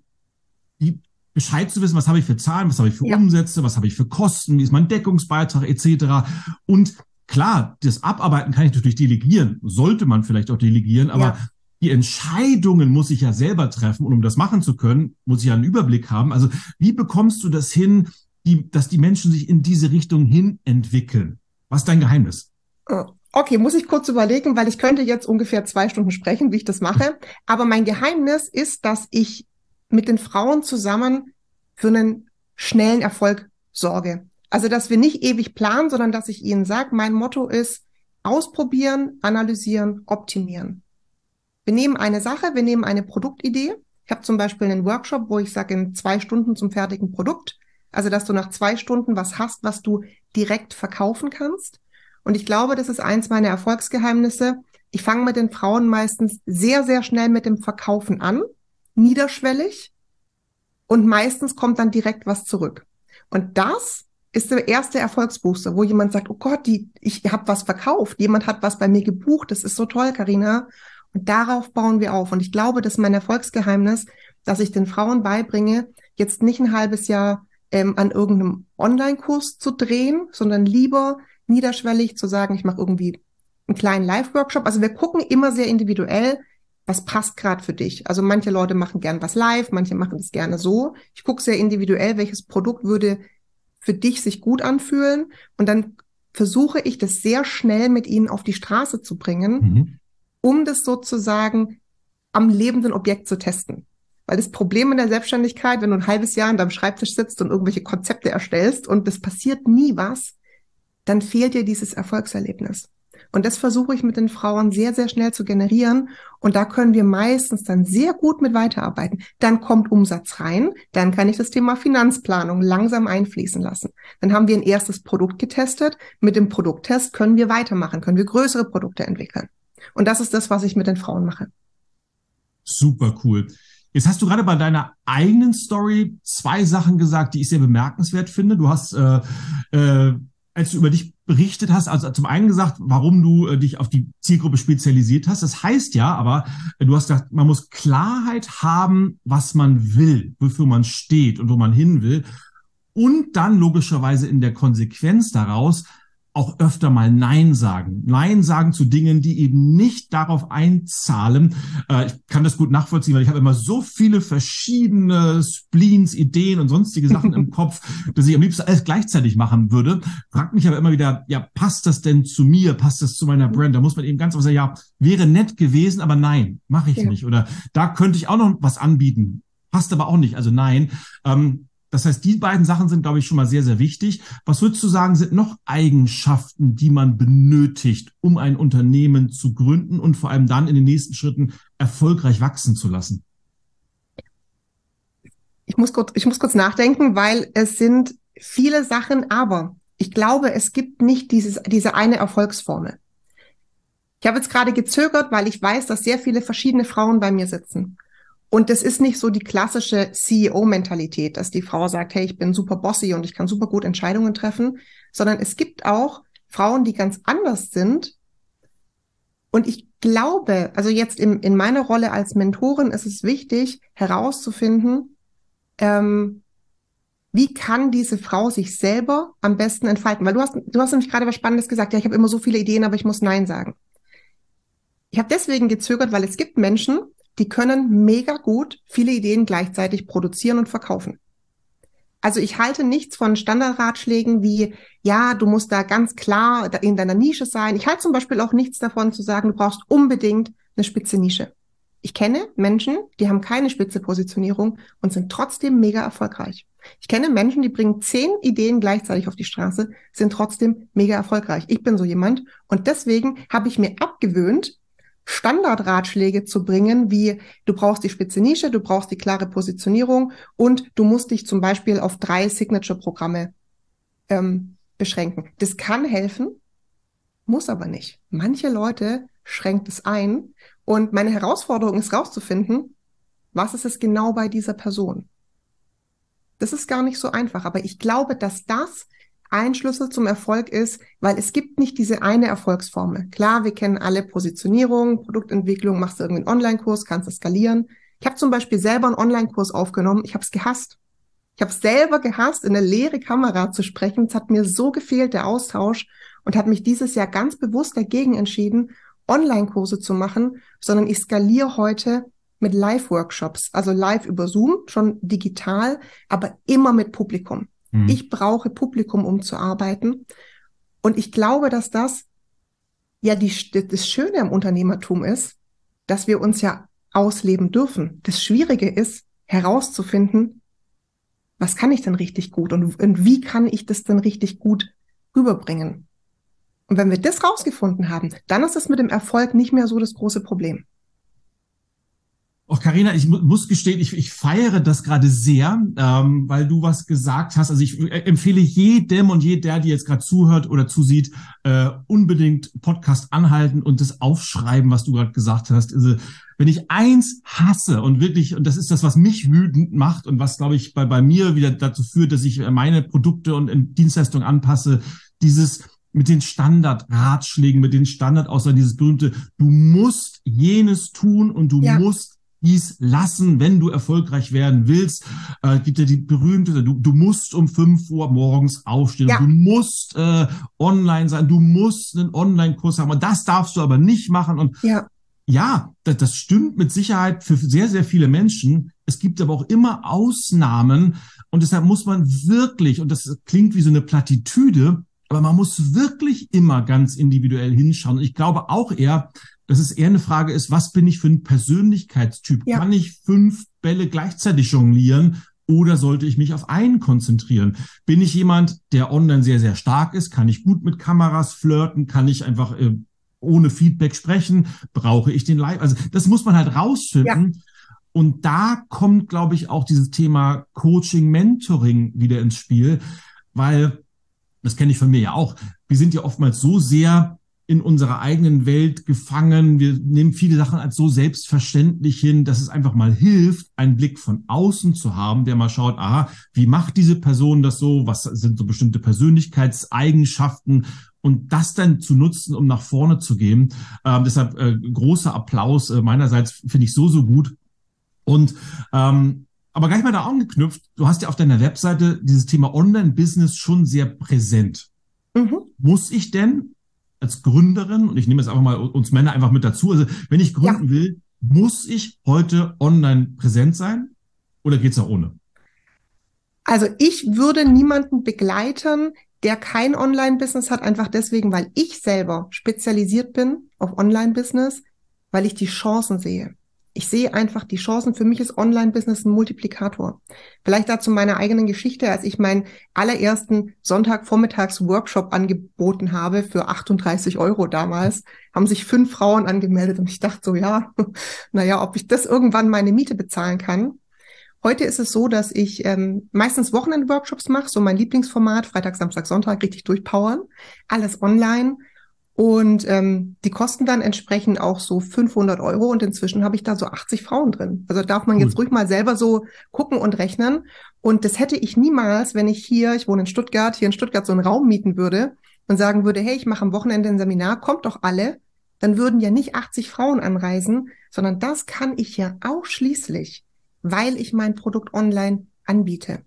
Bescheid zu wissen, was habe ich für Zahlen, was habe ich für ja. Umsätze, was habe ich für Kosten, wie ist mein Deckungsbeitrag etc. Und klar, das Abarbeiten kann ich natürlich delegieren, sollte man vielleicht auch delegieren, aber ja. die Entscheidungen muss ich ja selber treffen und um das machen zu können, muss ich ja einen Überblick haben. Also wie bekommst du das hin, die, dass die Menschen sich in diese Richtung hin entwickeln? Was ist dein Geheimnis? Äh, okay, muss ich kurz überlegen, weil ich könnte jetzt ungefähr zwei Stunden sprechen, wie ich das mache. Aber mein Geheimnis ist, dass ich mit den Frauen zusammen für einen schnellen Erfolg sorge. Also, dass wir nicht ewig planen, sondern dass ich ihnen sage, mein Motto ist ausprobieren, analysieren, optimieren. Wir nehmen eine Sache, wir nehmen eine Produktidee. Ich habe zum Beispiel einen Workshop, wo ich sage, in zwei Stunden zum fertigen Produkt. Also, dass du nach zwei Stunden was hast, was du direkt verkaufen kannst. Und ich glaube, das ist eins meiner Erfolgsgeheimnisse. Ich fange mit den Frauen meistens sehr, sehr schnell mit dem Verkaufen an niederschwellig und meistens kommt dann direkt was zurück. Und das ist der erste Erfolgsbooster, wo jemand sagt, oh Gott, die, ich habe was verkauft, jemand hat was bei mir gebucht, das ist so toll, Karina. Und darauf bauen wir auf. Und ich glaube, das ist mein Erfolgsgeheimnis, dass ich den Frauen beibringe, jetzt nicht ein halbes Jahr ähm, an irgendeinem Online-Kurs zu drehen, sondern lieber niederschwellig zu sagen, ich mache irgendwie einen kleinen Live-Workshop. Also wir gucken immer sehr individuell, was passt gerade für dich. Also manche Leute machen gern was live, manche machen es gerne so. Ich gucke sehr individuell, welches Produkt würde für dich sich gut anfühlen und dann versuche ich das sehr schnell mit ihnen auf die Straße zu bringen, mhm. um das sozusagen am lebenden Objekt zu testen. Weil das Problem in der Selbstständigkeit, wenn du ein halbes Jahr an deinem Schreibtisch sitzt und irgendwelche Konzepte erstellst und es passiert nie was, dann fehlt dir dieses Erfolgserlebnis. Und das versuche ich mit den Frauen sehr, sehr schnell zu generieren. Und da können wir meistens dann sehr gut mit weiterarbeiten. Dann kommt Umsatz rein. Dann kann ich das Thema Finanzplanung langsam einfließen lassen. Dann haben wir ein erstes Produkt getestet. Mit dem Produkttest können wir weitermachen, können wir größere Produkte entwickeln. Und das ist das, was ich mit den Frauen mache. Super cool. Jetzt hast du gerade bei deiner eigenen Story zwei Sachen gesagt, die ich sehr bemerkenswert finde. Du hast äh, äh, als du über dich berichtet hast, also zum einen gesagt, warum du äh, dich auf die Zielgruppe spezialisiert hast. Das heißt ja, aber äh, du hast gesagt, man muss Klarheit haben, was man will, wofür man steht und wo man hin will. Und dann logischerweise in der Konsequenz daraus auch öfter mal Nein sagen. Nein sagen zu Dingen, die eben nicht darauf einzahlen. Äh, ich kann das gut nachvollziehen, weil ich habe immer so viele verschiedene Spleens, Ideen und sonstige Sachen im Kopf, dass ich am liebsten alles gleichzeitig machen würde. Fragt mich aber immer wieder, ja, passt das denn zu mir? Passt das zu meiner Brand? Da muss man eben ganz einfach sagen, ja, wäre nett gewesen, aber nein, mache ich ja. nicht. Oder da könnte ich auch noch was anbieten. Passt aber auch nicht. Also nein. Ähm, das heißt, die beiden Sachen sind, glaube ich, schon mal sehr, sehr wichtig. Was würdest du sagen, sind noch Eigenschaften, die man benötigt, um ein Unternehmen zu gründen und vor allem dann in den nächsten Schritten erfolgreich wachsen zu lassen? Ich muss kurz, ich muss kurz nachdenken, weil es sind viele Sachen, aber ich glaube, es gibt nicht dieses, diese eine Erfolgsformel. Ich habe jetzt gerade gezögert, weil ich weiß, dass sehr viele verschiedene Frauen bei mir sitzen. Und es ist nicht so die klassische CEO-Mentalität, dass die Frau sagt, hey, ich bin super bossy und ich kann super gut Entscheidungen treffen, sondern es gibt auch Frauen, die ganz anders sind. Und ich glaube, also jetzt in, in meiner Rolle als Mentorin ist es wichtig herauszufinden, ähm, wie kann diese Frau sich selber am besten entfalten? Weil du hast, du hast nämlich gerade was Spannendes gesagt. Ja, ich habe immer so viele Ideen, aber ich muss Nein sagen. Ich habe deswegen gezögert, weil es gibt Menschen, die können mega gut viele Ideen gleichzeitig produzieren und verkaufen. Also ich halte nichts von Standardratschlägen wie, ja, du musst da ganz klar in deiner Nische sein. Ich halte zum Beispiel auch nichts davon zu sagen, du brauchst unbedingt eine spitze Nische. Ich kenne Menschen, die haben keine spitze Positionierung und sind trotzdem mega erfolgreich. Ich kenne Menschen, die bringen zehn Ideen gleichzeitig auf die Straße, sind trotzdem mega erfolgreich. Ich bin so jemand und deswegen habe ich mir abgewöhnt, Standardratschläge zu bringen, wie du brauchst die spitze Nische, du brauchst die klare Positionierung und du musst dich zum Beispiel auf drei Signature-Programme ähm, beschränken. Das kann helfen, muss aber nicht. Manche Leute schränkt es ein und meine Herausforderung ist rauszufinden, was ist es genau bei dieser Person. Das ist gar nicht so einfach, aber ich glaube, dass das ein Schlüssel zum Erfolg ist, weil es gibt nicht diese eine Erfolgsformel. Klar, wir kennen alle Positionierung, Produktentwicklung, machst du irgendeinen Online-Kurs, kannst du skalieren. Ich habe zum Beispiel selber einen Online-Kurs aufgenommen, ich habe es gehasst. Ich habe selber gehasst, in eine leere Kamera zu sprechen. Es hat mir so gefehlt, der Austausch, und hat mich dieses Jahr ganz bewusst dagegen entschieden, Online-Kurse zu machen, sondern ich skaliere heute mit Live-Workshops, also live über Zoom, schon digital, aber immer mit Publikum. Mhm. Ich brauche Publikum, um zu arbeiten. Und ich glaube, dass das ja die, das Schöne am Unternehmertum ist, dass wir uns ja ausleben dürfen. Das Schwierige ist, herauszufinden, was kann ich denn richtig gut und, und wie kann ich das denn richtig gut rüberbringen. Und wenn wir das rausgefunden haben, dann ist es mit dem Erfolg nicht mehr so das große Problem. Auch Karina, ich mu muss gestehen, ich, ich feiere das gerade sehr, ähm, weil du was gesagt hast. Also ich äh, empfehle jedem und jeder, die jetzt gerade zuhört oder zusieht, äh, unbedingt Podcast anhalten und das aufschreiben, was du gerade gesagt hast. Also, wenn ich eins hasse und wirklich, und das ist das, was mich wütend macht und was, glaube ich, bei, bei mir wieder dazu führt, dass ich meine Produkte und Dienstleistungen anpasse, dieses mit den Standardratschlägen, mit den Standardaussagen, dieses berühmte, du musst jenes tun und du ja. musst dies lassen, wenn du erfolgreich werden willst. Äh, gibt ja die berühmte, du, du musst um fünf Uhr morgens aufstehen, ja. du musst äh, online sein, du musst einen Online-Kurs haben und das darfst du aber nicht machen. Und ja, ja das, das stimmt mit Sicherheit für sehr, sehr viele Menschen. Es gibt aber auch immer Ausnahmen und deshalb muss man wirklich, und das klingt wie so eine Plattitüde, aber man muss wirklich immer ganz individuell hinschauen. Und ich glaube auch eher, dass es eher eine Frage ist, was bin ich für ein Persönlichkeitstyp? Ja. Kann ich fünf Bälle gleichzeitig jonglieren oder sollte ich mich auf einen konzentrieren? Bin ich jemand, der online sehr, sehr stark ist? Kann ich gut mit Kameras flirten? Kann ich einfach äh, ohne Feedback sprechen? Brauche ich den Live? Also das muss man halt rausfinden. Ja. Und da kommt, glaube ich, auch dieses Thema Coaching, Mentoring wieder ins Spiel, weil das kenne ich von mir ja auch. Wir sind ja oftmals so sehr in unserer eigenen Welt gefangen. Wir nehmen viele Sachen als so selbstverständlich hin, dass es einfach mal hilft, einen Blick von außen zu haben, der mal schaut, aha, wie macht diese Person das so? Was sind so bestimmte Persönlichkeitseigenschaften? Und das dann zu nutzen, um nach vorne zu gehen. Ähm, deshalb äh, großer Applaus äh, meinerseits, finde ich so, so gut. Und ähm, aber gleich mal da angeknüpft, du hast ja auf deiner Webseite dieses Thema Online-Business schon sehr präsent. Mhm. Muss ich denn als Gründerin, und ich nehme jetzt einfach mal uns Männer einfach mit dazu, also wenn ich gründen ja. will, muss ich heute online präsent sein oder geht es auch ohne? Also ich würde niemanden begleiten, der kein Online-Business hat, einfach deswegen, weil ich selber spezialisiert bin auf Online-Business, weil ich die Chancen sehe. Ich sehe einfach die Chancen. Für mich ist Online-Business ein Multiplikator. Vielleicht dazu meine eigenen Geschichte, als ich meinen allerersten Sonntagvormittags-Workshop angeboten habe für 38 Euro damals, haben sich fünf Frauen angemeldet und ich dachte so, ja, naja, ob ich das irgendwann meine Miete bezahlen kann. Heute ist es so, dass ich ähm, meistens Wochenend-Workshops mache, so mein Lieblingsformat, Freitag, Samstag, Sonntag, richtig durchpowern. Alles online. Und ähm, die kosten dann entsprechend auch so 500 Euro und inzwischen habe ich da so 80 Frauen drin. Also darf man jetzt ruhig mal selber so gucken und rechnen. Und das hätte ich niemals, wenn ich hier, ich wohne in Stuttgart, hier in Stuttgart so einen Raum mieten würde und sagen würde, hey, ich mache am Wochenende ein Seminar, kommt doch alle. Dann würden ja nicht 80 Frauen anreisen, sondern das kann ich ja ausschließlich, weil ich mein Produkt online anbiete.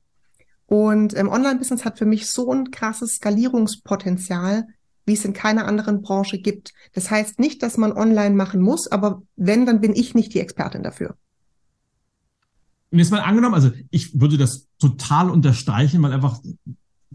Und ähm, Online-Business hat für mich so ein krasses Skalierungspotenzial, wie es in keiner anderen Branche gibt. Das heißt nicht, dass man online machen muss, aber wenn, dann bin ich nicht die Expertin dafür. Und jetzt mal angenommen, also ich würde das total unterstreichen, weil einfach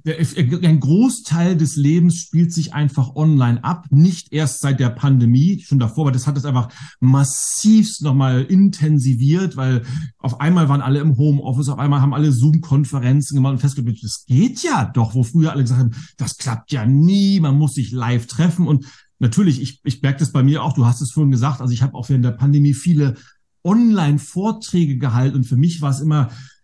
ein Großteil des Lebens spielt sich einfach online ab, nicht erst seit der Pandemie, schon davor, aber das hat es einfach massivst nochmal intensiviert, weil auf einmal waren alle im Homeoffice, auf einmal haben alle Zoom-Konferenzen gemacht und festgestellt, das geht ja doch, wo früher alle gesagt haben, das klappt ja nie, man muss sich live treffen. Und natürlich, ich, ich merke das bei mir auch, du hast es vorhin gesagt, also ich habe auch während der Pandemie viele Online-Vorträge gehalten und für mich war es immer äh,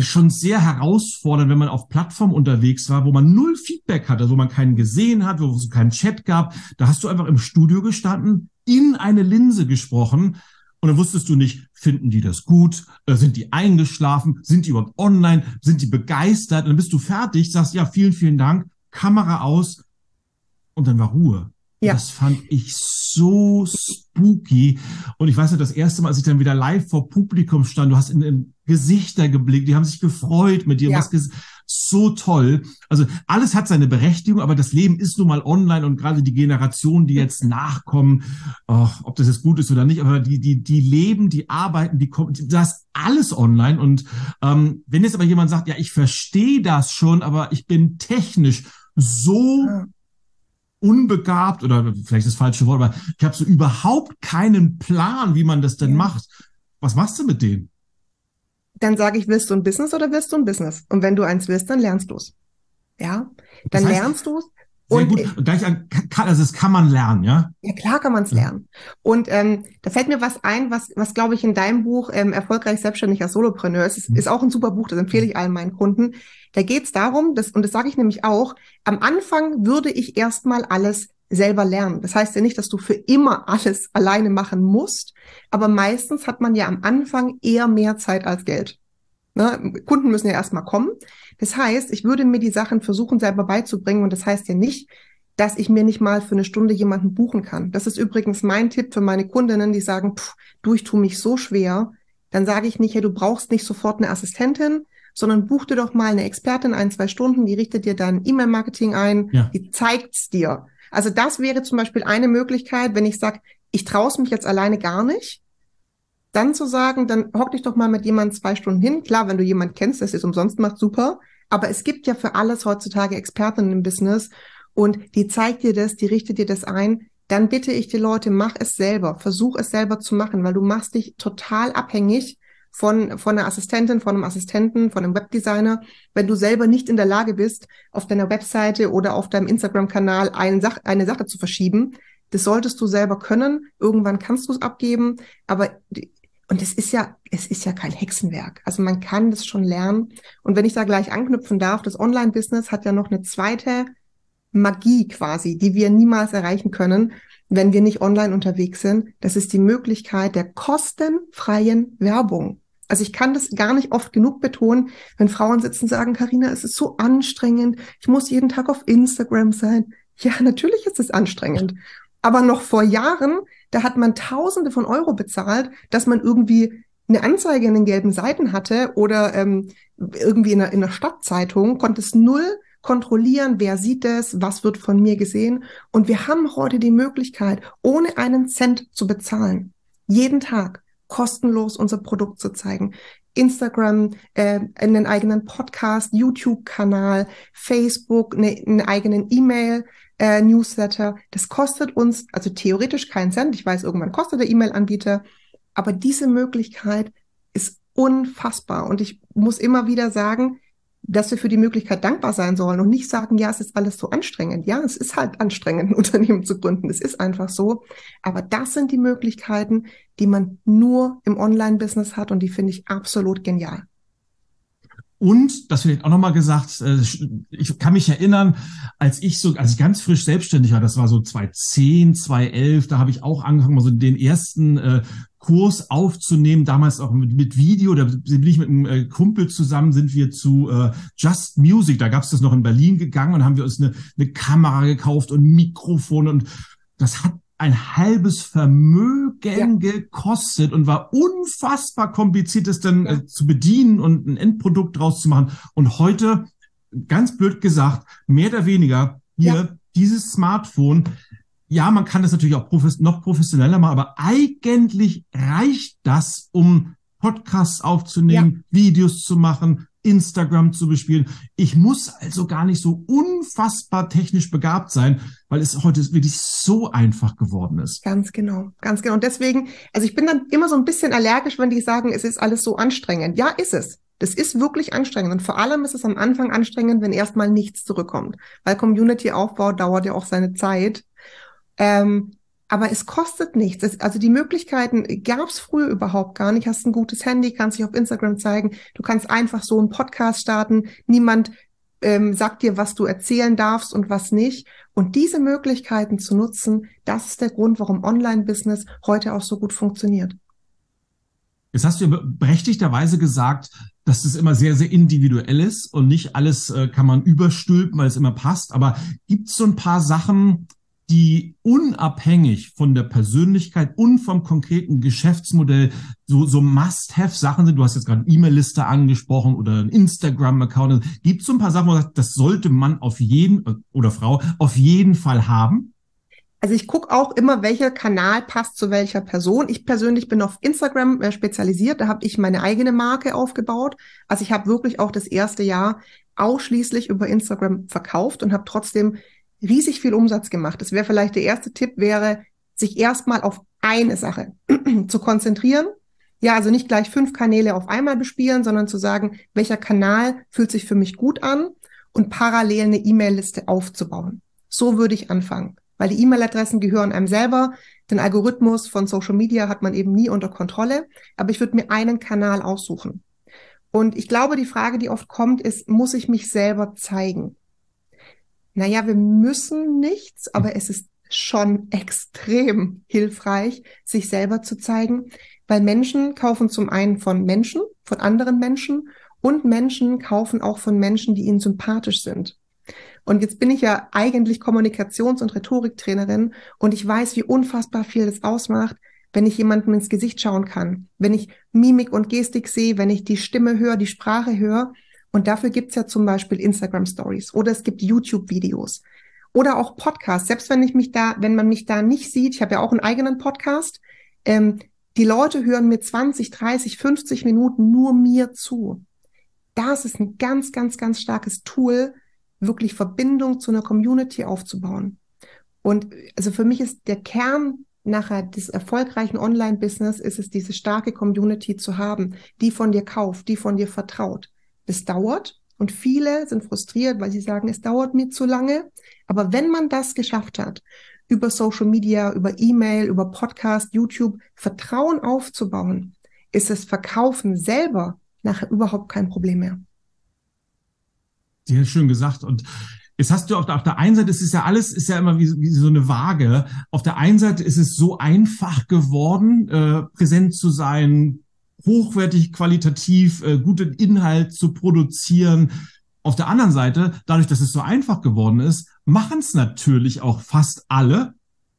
schon sehr herausfordernd, wenn man auf Plattformen unterwegs war, wo man null Feedback hatte, wo man keinen gesehen hat, wo es keinen Chat gab. Da hast du einfach im Studio gestanden, in eine Linse gesprochen und dann wusstest du nicht, finden die das gut? Äh, sind die eingeschlafen? Sind die überhaupt online? Sind die begeistert? Und dann bist du fertig, sagst ja, vielen, vielen Dank, Kamera aus und dann war Ruhe. Ja. Das fand ich so spooky. Und ich weiß nicht, das erste Mal, als ich dann wieder live vor Publikum stand, du hast in, in Gesichter geblickt, die haben sich gefreut mit dir. Ja. So toll. Also alles hat seine Berechtigung, aber das Leben ist nun mal online und gerade die Generationen, die jetzt nachkommen, oh, ob das jetzt gut ist oder nicht, aber die, die, die leben, die arbeiten, die kommen, das alles online. Und ähm, wenn jetzt aber jemand sagt, ja, ich verstehe das schon, aber ich bin technisch so ja unbegabt oder vielleicht das falsche Wort, aber ich habe so überhaupt keinen Plan, wie man das denn ja. macht. Was machst du mit denen? Dann sage ich, willst du ein Business oder willst du ein Business? Und wenn du eins willst, dann lernst du es. Ja, dann das heißt, lernst du es. Sehr und, gut. Und gleich an, also das kann man lernen, ja? Ja, klar kann man es lernen. Und ähm, da fällt mir was ein, was, was glaube ich in deinem Buch ähm, Erfolgreich selbstständig als Solopreneur ist, mhm. ist auch ein super Buch, das empfehle ich allen meinen Kunden. Da geht es darum, dass, und das sage ich nämlich auch, am Anfang würde ich erstmal alles selber lernen. Das heißt ja nicht, dass du für immer alles alleine machen musst, aber meistens hat man ja am Anfang eher mehr Zeit als Geld. Ne? Kunden müssen ja erstmal kommen. Das heißt, ich würde mir die Sachen versuchen selber beizubringen und das heißt ja nicht, dass ich mir nicht mal für eine Stunde jemanden buchen kann. Das ist übrigens mein Tipp für meine Kundinnen, die sagen, pff, du, ich tue mich so schwer. Dann sage ich nicht, hey, du brauchst nicht sofort eine Assistentin, sondern buch dir doch mal eine Expertin ein, zwei Stunden, die richtet dir dein E-Mail-Marketing ein, ja. die zeigt's dir. Also das wäre zum Beispiel eine Möglichkeit, wenn ich sage, ich traue mich jetzt alleine gar nicht, dann zu sagen, dann hock dich doch mal mit jemandem zwei Stunden hin. Klar, wenn du jemanden kennst, der es umsonst macht, super. Aber es gibt ja für alles heutzutage Experten im Business und die zeigt dir das, die richtet dir das ein. Dann bitte ich die Leute, mach es selber, versuch es selber zu machen, weil du machst dich total abhängig von, von einer Assistentin, von einem Assistenten, von einem Webdesigner, wenn du selber nicht in der Lage bist, auf deiner Webseite oder auf deinem Instagram-Kanal eine, Sach eine Sache zu verschieben. Das solltest du selber können. Irgendwann kannst du es abgeben. Aber und es ist ja, es ist ja kein Hexenwerk. Also man kann das schon lernen. Und wenn ich da gleich anknüpfen darf, das Online-Business hat ja noch eine zweite Magie quasi, die wir niemals erreichen können, wenn wir nicht online unterwegs sind. Das ist die Möglichkeit der kostenfreien Werbung. Also ich kann das gar nicht oft genug betonen, wenn Frauen sitzen und sagen, Karina, es ist so anstrengend, ich muss jeden Tag auf Instagram sein. Ja, natürlich ist es anstrengend. Aber noch vor Jahren, da hat man Tausende von Euro bezahlt, dass man irgendwie eine Anzeige in den gelben Seiten hatte oder ähm, irgendwie in einer, in einer Stadtzeitung, konnte es null kontrollieren, wer sieht es, was wird von mir gesehen. Und wir haben heute die Möglichkeit, ohne einen Cent zu bezahlen, jeden Tag kostenlos unser Produkt zu zeigen. Instagram, äh, einen eigenen Podcast, YouTube-Kanal, Facebook, eine, einen eigenen E-Mail, äh, Newsletter. Das kostet uns also theoretisch keinen Cent. Ich weiß, irgendwann kostet der E-Mail-Anbieter. Aber diese Möglichkeit ist unfassbar. Und ich muss immer wieder sagen, dass wir für die Möglichkeit dankbar sein sollen und nicht sagen, ja, es ist alles so anstrengend. Ja, es ist halt anstrengend, ein Unternehmen zu gründen. Es ist einfach so. Aber das sind die Möglichkeiten, die man nur im Online-Business hat und die finde ich absolut genial. Und, das wird auch nochmal gesagt, äh, ich kann mich erinnern, als ich so, als ich ganz frisch selbstständig war, das war so 2010, 2011, da habe ich auch angefangen, mal so den ersten äh, Kurs aufzunehmen, damals auch mit, mit Video, da bin ich mit einem äh, Kumpel zusammen, sind wir zu Just Music, da gab es das noch in Berlin gegangen und haben wir uns eine, eine Kamera gekauft und Mikrofon und das hat ein halbes Vermögen ja. gekostet und war unfassbar kompliziert, das dann ja. äh, zu bedienen und ein Endprodukt draus zu machen. Und heute, ganz blöd gesagt, mehr oder weniger hier ja. dieses Smartphone. Ja, man kann das natürlich auch profes noch professioneller machen, aber eigentlich reicht das, um Podcasts aufzunehmen, Videos zu machen, Instagram zu bespielen. Ich muss also gar nicht so unfassbar technisch begabt sein, weil es heute wirklich so einfach geworden ist. Ganz genau, ganz genau. Und deswegen, also ich bin dann immer so ein bisschen allergisch, wenn die sagen, es ist alles so anstrengend. Ja, ist es. Das ist wirklich anstrengend. Und vor allem ist es am Anfang anstrengend, wenn erstmal nichts zurückkommt. Weil Community-Aufbau dauert ja auch seine Zeit. Ähm, aber es kostet nichts. Es, also die Möglichkeiten gab es früher überhaupt gar nicht. Hast ein gutes Handy, kannst dich auf Instagram zeigen. Du kannst einfach so einen Podcast starten. Niemand ähm, sagt dir, was du erzählen darfst und was nicht. Und diese Möglichkeiten zu nutzen, das ist der Grund, warum Online-Business heute auch so gut funktioniert. Jetzt hast du berechtigterweise gesagt, dass es immer sehr, sehr individuell ist und nicht alles äh, kann man überstülpen, weil es immer passt. Aber gibt es so ein paar Sachen, die unabhängig von der Persönlichkeit und vom konkreten Geschäftsmodell so, so Must-Have-Sachen sind. Du hast jetzt gerade E-Mail-Liste angesprochen oder ein Instagram-Account. Gibt es so ein paar Sachen, wo du sagst, das sollte man auf jeden oder Frau auf jeden Fall haben? Also ich gucke auch immer, welcher Kanal passt zu welcher Person. Ich persönlich bin auf Instagram äh, spezialisiert. Da habe ich meine eigene Marke aufgebaut. Also ich habe wirklich auch das erste Jahr ausschließlich über Instagram verkauft und habe trotzdem riesig viel Umsatz gemacht. Das wäre vielleicht der erste Tipp, wäre, sich erstmal auf eine Sache zu konzentrieren. Ja, also nicht gleich fünf Kanäle auf einmal bespielen, sondern zu sagen, welcher Kanal fühlt sich für mich gut an und parallel eine E-Mail-Liste aufzubauen. So würde ich anfangen, weil die E-Mail-Adressen gehören einem selber. Den Algorithmus von Social Media hat man eben nie unter Kontrolle, aber ich würde mir einen Kanal aussuchen. Und ich glaube, die Frage, die oft kommt, ist, muss ich mich selber zeigen? Naja, wir müssen nichts, aber es ist schon extrem hilfreich, sich selber zu zeigen, weil Menschen kaufen zum einen von Menschen, von anderen Menschen und Menschen kaufen auch von Menschen, die ihnen sympathisch sind. Und jetzt bin ich ja eigentlich Kommunikations- und Rhetoriktrainerin und ich weiß, wie unfassbar viel das ausmacht, wenn ich jemandem ins Gesicht schauen kann, wenn ich Mimik und Gestik sehe, wenn ich die Stimme höre, die Sprache höre und dafür gibt's ja zum Beispiel Instagram Stories oder es gibt YouTube-Videos oder auch Podcasts. Selbst wenn ich mich da, wenn man mich da nicht sieht, ich habe ja auch einen eigenen Podcast, ähm, die Leute hören mir 20, 30, 50 Minuten nur mir zu. Das ist ein ganz, ganz, ganz starkes Tool, wirklich Verbindung zu einer Community aufzubauen. Und also für mich ist der Kern nachher des erfolgreichen Online-Business ist es, diese starke Community zu haben, die von dir kauft, die von dir vertraut. Das dauert und viele sind frustriert, weil sie sagen, es dauert mir zu lange. Aber wenn man das geschafft hat, über Social Media, über E-Mail, über Podcast, YouTube Vertrauen aufzubauen, ist das Verkaufen selber nachher überhaupt kein Problem mehr. Sehr schön gesagt. Und Jetzt hast du auf der, auf der einen Seite, es ist ja alles, ist ja immer wie, wie so eine Waage. Auf der einen Seite ist es so einfach geworden, äh, präsent zu sein, hochwertig, qualitativ, äh, guten Inhalt zu produzieren. Auf der anderen Seite, dadurch, dass es so einfach geworden ist, machen es natürlich auch fast alle.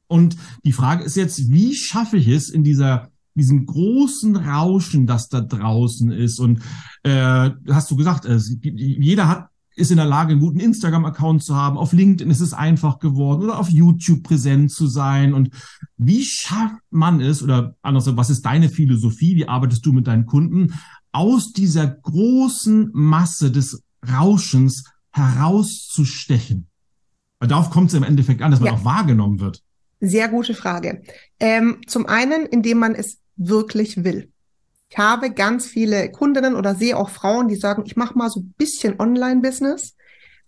Und die Frage ist jetzt, wie schaffe ich es in dieser diesem großen Rauschen, das da draußen ist. Und äh, hast du gesagt, äh, jeder hat ist in der Lage, einen guten Instagram-Account zu haben. Auf LinkedIn ist es einfach geworden oder auf YouTube präsent zu sein. Und wie schafft man es, oder anders, was ist deine Philosophie? Wie arbeitest du mit deinen Kunden? Aus dieser großen Masse des Rauschens herauszustechen? Weil darauf kommt es im Endeffekt an, dass man ja. auch wahrgenommen wird. Sehr gute Frage. Ähm, zum einen, indem man es wirklich will. Ich habe ganz viele Kundinnen oder sehe auch Frauen, die sagen, ich mache mal so ein bisschen Online-Business.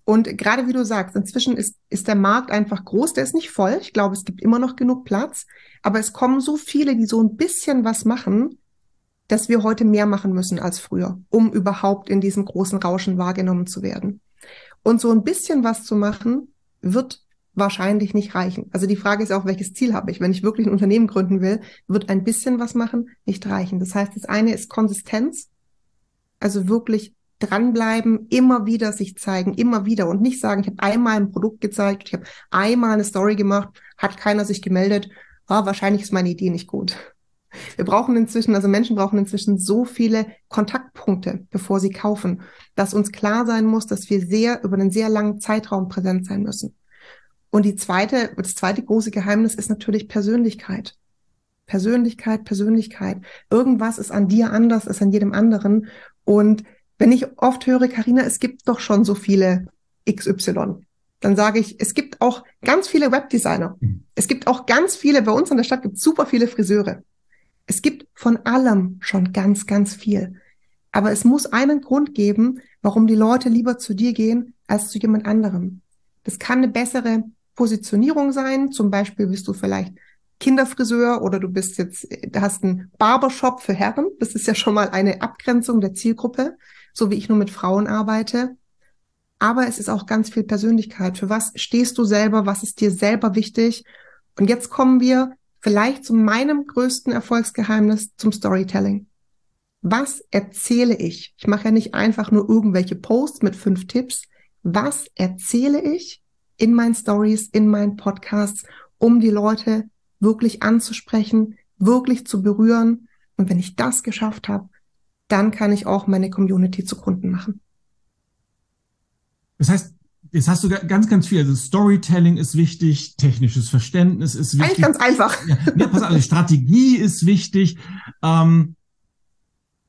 Und gerade wie du sagst, inzwischen ist, ist der Markt einfach groß, der ist nicht voll. Ich glaube, es gibt immer noch genug Platz. Aber es kommen so viele, die so ein bisschen was machen, dass wir heute mehr machen müssen als früher, um überhaupt in diesem großen Rauschen wahrgenommen zu werden. Und so ein bisschen was zu machen, wird wahrscheinlich nicht reichen. Also die Frage ist auch, welches Ziel habe ich? Wenn ich wirklich ein Unternehmen gründen will, wird ein bisschen was machen nicht reichen. Das heißt, das eine ist Konsistenz, also wirklich dranbleiben, immer wieder sich zeigen, immer wieder und nicht sagen, ich habe einmal ein Produkt gezeigt, ich habe einmal eine Story gemacht, hat keiner sich gemeldet, ah, wahrscheinlich ist meine Idee nicht gut. Wir brauchen inzwischen, also Menschen brauchen inzwischen so viele Kontaktpunkte, bevor sie kaufen, dass uns klar sein muss, dass wir sehr über einen sehr langen Zeitraum präsent sein müssen. Und die zweite, das zweite große Geheimnis ist natürlich Persönlichkeit. Persönlichkeit, Persönlichkeit. Irgendwas ist an dir anders als an jedem anderen. Und wenn ich oft höre, Karina, es gibt doch schon so viele XY, dann sage ich, es gibt auch ganz viele Webdesigner. Mhm. Es gibt auch ganz viele, bei uns in der Stadt gibt es super viele Friseure. Es gibt von allem schon ganz, ganz viel. Aber es muss einen Grund geben, warum die Leute lieber zu dir gehen als zu jemand anderem. Das kann eine bessere Positionierung sein. Zum Beispiel bist du vielleicht Kinderfriseur oder du bist jetzt, hast einen Barbershop für Herren. Das ist ja schon mal eine Abgrenzung der Zielgruppe, so wie ich nur mit Frauen arbeite. Aber es ist auch ganz viel Persönlichkeit. Für was stehst du selber? Was ist dir selber wichtig? Und jetzt kommen wir vielleicht zu meinem größten Erfolgsgeheimnis zum Storytelling. Was erzähle ich? Ich mache ja nicht einfach nur irgendwelche Posts mit fünf Tipps. Was erzähle ich? In meinen Stories, in meinen Podcasts, um die Leute wirklich anzusprechen, wirklich zu berühren. Und wenn ich das geschafft habe, dann kann ich auch meine Community zu Kunden machen. Das heißt, jetzt hast du ganz, ganz viel. Also Storytelling ist wichtig, technisches Verständnis ist wichtig. Eigentlich ganz einfach. Ja, ja pass auf, Strategie ist wichtig. Ähm,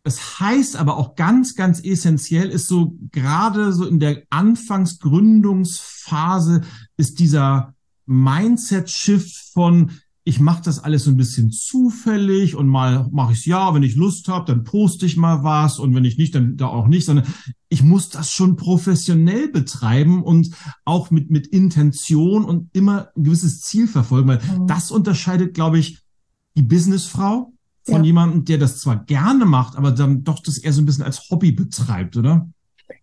es heißt aber auch ganz, ganz essentiell ist so, gerade so in der Anfangsgründungsphase ist dieser Mindset-Shift von, ich mache das alles so ein bisschen zufällig und mal mache ich es ja, wenn ich Lust habe, dann poste ich mal was und wenn ich nicht, dann da auch nicht, sondern ich muss das schon professionell betreiben und auch mit, mit Intention und immer ein gewisses Ziel verfolgen, weil mhm. das unterscheidet, glaube ich, die Businessfrau von ja. jemandem, der das zwar gerne macht, aber dann doch das eher so ein bisschen als Hobby betreibt, oder?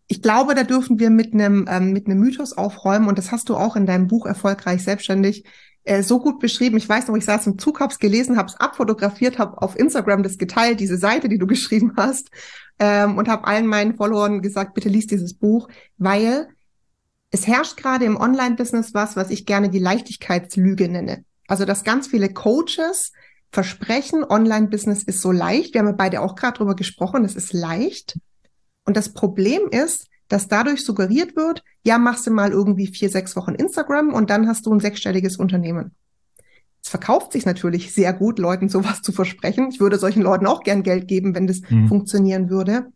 Ich glaube, da dürfen wir mit einem ähm, mit einem Mythos aufräumen und das hast du auch in deinem Buch erfolgreich selbstständig äh, so gut beschrieben. Ich weiß noch, ich saß im Zug, hab's gelesen, hab's abfotografiert, hab auf Instagram das geteilt, diese Seite, die du geschrieben hast, ähm, und habe allen meinen Followern gesagt, bitte liest dieses Buch, weil es herrscht gerade im Online-Business was, was ich gerne die Leichtigkeitslüge nenne. Also dass ganz viele Coaches versprechen, Online-Business ist so leicht. Wir haben ja beide auch gerade drüber gesprochen, es ist leicht. Und das Problem ist, dass dadurch suggeriert wird, ja, machst du mal irgendwie vier, sechs Wochen Instagram und dann hast du ein sechsstelliges Unternehmen. Es verkauft sich natürlich sehr gut, Leuten sowas zu versprechen. Ich würde solchen Leuten auch gern Geld geben, wenn das mhm. funktionieren würde.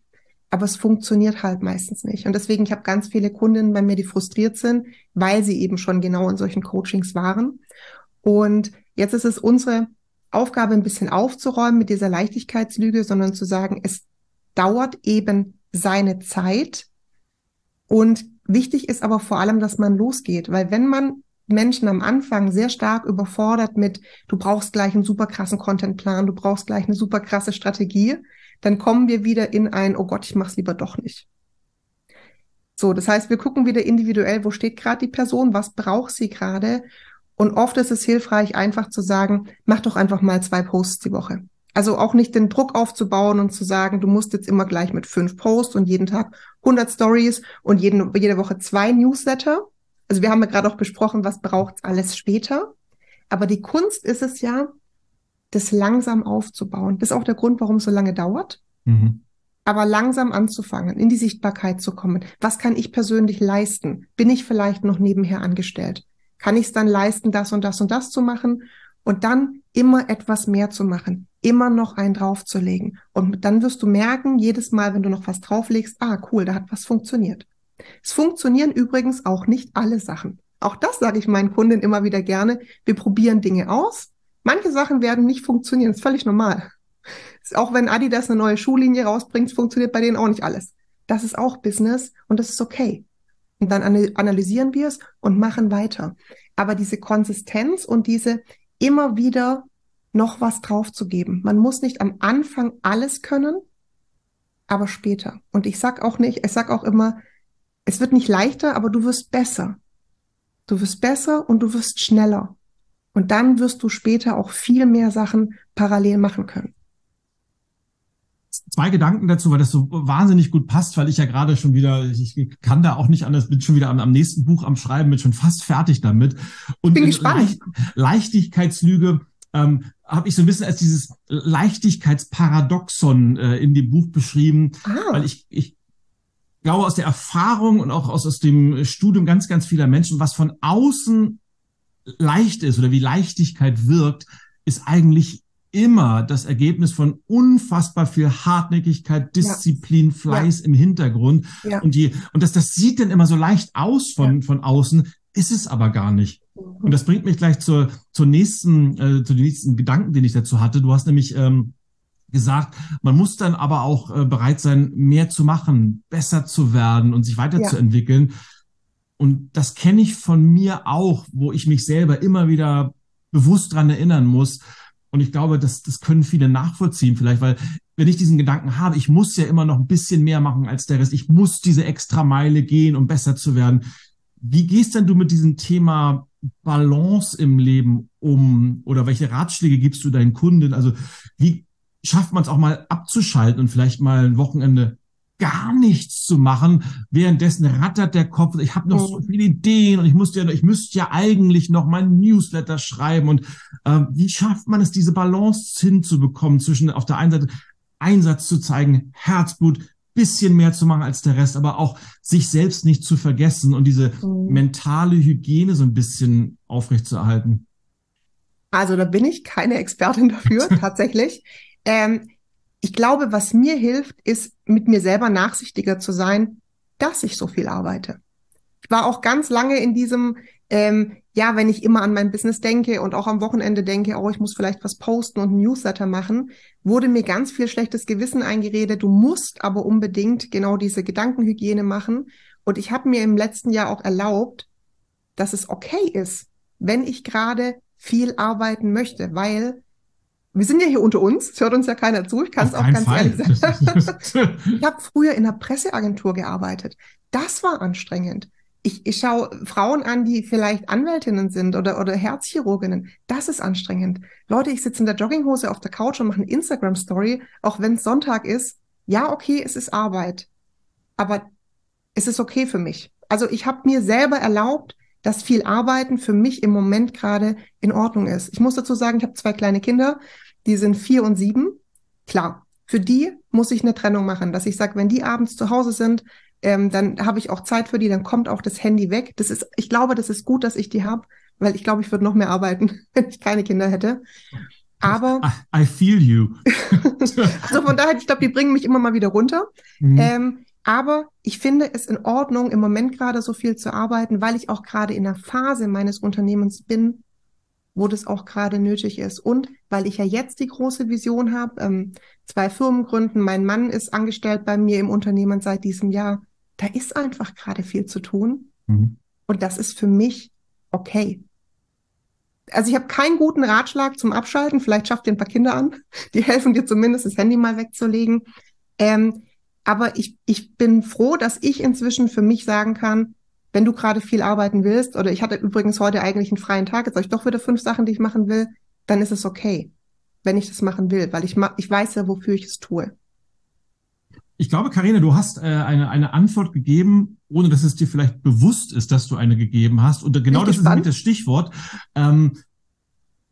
Aber es funktioniert halt meistens nicht. Und deswegen, ich habe ganz viele Kundinnen bei mir, die frustriert sind, weil sie eben schon genau in solchen Coachings waren. Und jetzt ist es unsere Aufgabe ein bisschen aufzuräumen mit dieser Leichtigkeitslüge, sondern zu sagen, es dauert eben seine Zeit. Und wichtig ist aber vor allem, dass man losgeht, weil wenn man Menschen am Anfang sehr stark überfordert mit, du brauchst gleich einen super krassen Contentplan, du brauchst gleich eine super krasse Strategie, dann kommen wir wieder in ein, oh Gott, ich mach's lieber doch nicht. So, das heißt, wir gucken wieder individuell, wo steht gerade die Person, was braucht sie gerade und oft ist es hilfreich, einfach zu sagen, mach doch einfach mal zwei Posts die Woche. Also auch nicht den Druck aufzubauen und zu sagen, du musst jetzt immer gleich mit fünf Posts und jeden Tag 100 Stories und jeden, jede Woche zwei Newsletter. Also wir haben ja gerade auch besprochen, was braucht's alles später. Aber die Kunst ist es ja, das langsam aufzubauen. Das ist auch der Grund, warum es so lange dauert. Mhm. aber langsam anzufangen, in die Sichtbarkeit zu kommen. Was kann ich persönlich leisten? Bin ich vielleicht noch nebenher angestellt? Kann ich es dann leisten, das und das und das zu machen? Und dann immer etwas mehr zu machen, immer noch einen draufzulegen. Und dann wirst du merken, jedes Mal, wenn du noch was drauflegst, ah, cool, da hat was funktioniert. Es funktionieren übrigens auch nicht alle Sachen. Auch das sage ich meinen Kunden immer wieder gerne. Wir probieren Dinge aus. Manche Sachen werden nicht funktionieren. Ist völlig normal. Auch wenn Adidas eine neue Schuhlinie rausbringt, funktioniert bei denen auch nicht alles. Das ist auch Business und das ist okay. Und dann analysieren wir es und machen weiter. Aber diese Konsistenz und diese immer wieder noch was draufzugeben. Man muss nicht am Anfang alles können, aber später. Und ich sag auch nicht, ich sag auch immer, es wird nicht leichter, aber du wirst besser. Du wirst besser und du wirst schneller. Und dann wirst du später auch viel mehr Sachen parallel machen können zwei Gedanken dazu, weil das so wahnsinnig gut passt, weil ich ja gerade schon wieder, ich kann da auch nicht anders, bin schon wieder am, am nächsten Buch am Schreiben, bin schon fast fertig damit. Und bin gespannt. Leicht, Leichtigkeitslüge ähm, habe ich so ein bisschen als dieses Leichtigkeitsparadoxon äh, in dem Buch beschrieben, ah. weil ich, ich glaube aus der Erfahrung und auch aus, aus dem Studium ganz, ganz vieler Menschen, was von außen leicht ist oder wie Leichtigkeit wirkt, ist eigentlich immer das Ergebnis von unfassbar viel Hartnäckigkeit, Disziplin, ja. Fleiß ja. im Hintergrund. Ja. Und die, und das, das sieht dann immer so leicht aus von, von außen, ist es aber gar nicht. Mhm. Und das bringt mich gleich zur, zur nächsten, äh, zu den nächsten Gedanken, den ich dazu hatte. Du hast nämlich ähm, gesagt, man muss dann aber auch äh, bereit sein, mehr zu machen, besser zu werden und sich weiterzuentwickeln. Und das kenne ich von mir auch, wo ich mich selber immer wieder bewusst dran erinnern muss, und ich glaube, das, das können viele nachvollziehen vielleicht, weil wenn ich diesen Gedanken habe, ich muss ja immer noch ein bisschen mehr machen als der Rest, ich muss diese extra Meile gehen, um besser zu werden. Wie gehst denn du mit diesem Thema Balance im Leben um? Oder welche Ratschläge gibst du deinen Kunden? Also wie schafft man es auch mal abzuschalten und vielleicht mal ein Wochenende gar nichts zu machen. Währenddessen rattert der Kopf. Ich habe noch so viele Ideen und ich musste ja, ich müsste ja eigentlich noch mein Newsletter schreiben. Und äh, wie schafft man es, diese Balance hinzubekommen zwischen auf der einen Seite Einsatz zu zeigen, Herzblut, bisschen mehr zu machen als der Rest, aber auch sich selbst nicht zu vergessen und diese mhm. mentale Hygiene so ein bisschen aufrechtzuerhalten? Also da bin ich keine Expertin dafür, tatsächlich. Ähm, ich glaube, was mir hilft, ist, mit mir selber nachsichtiger zu sein, dass ich so viel arbeite. Ich war auch ganz lange in diesem, ähm, ja, wenn ich immer an mein Business denke und auch am Wochenende denke, oh, ich muss vielleicht was posten und ein Newsletter machen, wurde mir ganz viel schlechtes Gewissen eingeredet. Du musst aber unbedingt genau diese Gedankenhygiene machen. Und ich habe mir im letzten Jahr auch erlaubt, dass es okay ist, wenn ich gerade viel arbeiten möchte, weil wir sind ja hier unter uns, es hört uns ja keiner zu, ich kann es auch ganz Fall. ehrlich sagen. ich habe früher in einer Presseagentur gearbeitet. Das war anstrengend. Ich, ich schaue Frauen an, die vielleicht Anwältinnen sind oder, oder Herzchirurginnen. Das ist anstrengend. Leute, ich sitze in der Jogginghose auf der Couch und mache eine Instagram-Story, auch wenn es Sonntag ist. Ja, okay, es ist Arbeit. Aber es ist okay für mich. Also ich habe mir selber erlaubt, dass viel Arbeiten für mich im Moment gerade in Ordnung ist. Ich muss dazu sagen, ich habe zwei kleine Kinder, die sind vier und sieben. Klar, für die muss ich eine Trennung machen, dass ich sage, wenn die abends zu Hause sind, ähm, dann habe ich auch Zeit für die, dann kommt auch das Handy weg. Das ist, ich glaube, das ist gut, dass ich die habe, weil ich glaube, ich würde noch mehr arbeiten, wenn ich keine Kinder hätte. Aber I, I feel you. also von daher, ich glaube, die bringen mich immer mal wieder runter. Mhm. Ähm, aber ich finde es in Ordnung, im Moment gerade so viel zu arbeiten, weil ich auch gerade in der Phase meines Unternehmens bin, wo das auch gerade nötig ist. Und weil ich ja jetzt die große Vision habe, ähm, zwei Firmen gründen, mein Mann ist angestellt bei mir im Unternehmen seit diesem Jahr. Da ist einfach gerade viel zu tun. Mhm. Und das ist für mich okay. Also ich habe keinen guten Ratschlag zum Abschalten. Vielleicht schafft ihr ein paar Kinder an. Die helfen dir zumindest, das Handy mal wegzulegen. Ähm, aber ich, ich bin froh, dass ich inzwischen für mich sagen kann, wenn du gerade viel arbeiten willst, oder ich hatte übrigens heute eigentlich einen freien Tag, jetzt habe ich doch wieder fünf Sachen, die ich machen will, dann ist es okay, wenn ich das machen will, weil ich, ich weiß ja, wofür ich es tue. Ich glaube, Karina, du hast äh, eine, eine Antwort gegeben, ohne dass es dir vielleicht bewusst ist, dass du eine gegeben hast. Und genau das gespannt. ist das Stichwort. Ähm,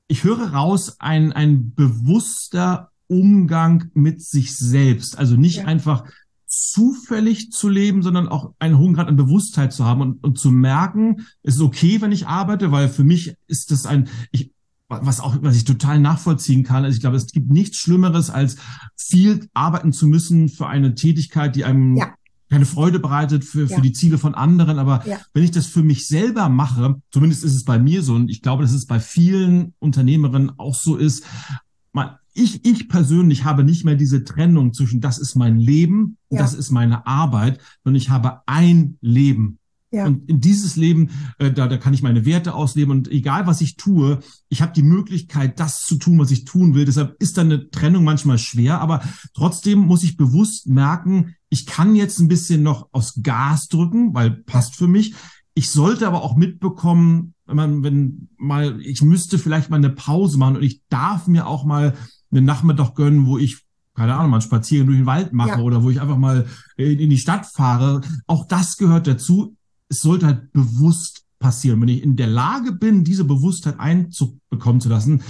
ich höre raus, ein, ein bewusster Umgang mit sich selbst. Also nicht Ja. einfach zufällig zu leben, sondern auch einen hohen Grad an Bewusstheit zu haben und, und zu merken, es ist okay, wenn ich arbeite, weil für mich ist das ein, ich, was auch, was ich total nachvollziehen kann. Also ich glaube, es gibt nichts Schlimmeres, als viel arbeiten zu müssen für eine Tätigkeit, die einem Ja. keine Freude bereitet für, Ja. für die Ziele von anderen. Aber Ja. wenn ich das für mich selber mache, zumindest ist es bei mir so, und ich glaube, dass es bei vielen Unternehmerinnen auch so ist, man, ich, ich persönlich habe nicht mehr diese Trennung zwischen das ist mein Leben und Ja. das ist meine Arbeit, sondern ich habe ein Leben. Ja. Und in dieses Leben, äh, da, da kann ich meine Werte ausleben und egal was ich tue, ich habe die Möglichkeit, das zu tun, was ich tun will. Deshalb ist dann eine Trennung manchmal schwer, aber trotzdem muss ich bewusst merken, ich kann jetzt ein bisschen noch aus Gas drücken, weil passt für mich. Ich sollte aber auch mitbekommen, wenn man, wenn mal, ich müsste vielleicht mal eine Pause machen und ich darf mir auch mal einen Nachmittag gönnen, wo ich keine Ahnung, mal einen Spaziergang durch den Wald mache Ja. oder wo ich einfach mal in, in die Stadt fahre. Auch das gehört dazu. Es sollte halt bewusst passieren. Wenn ich in der Lage bin, diese Bewusstheit einzubekommen zu lassen,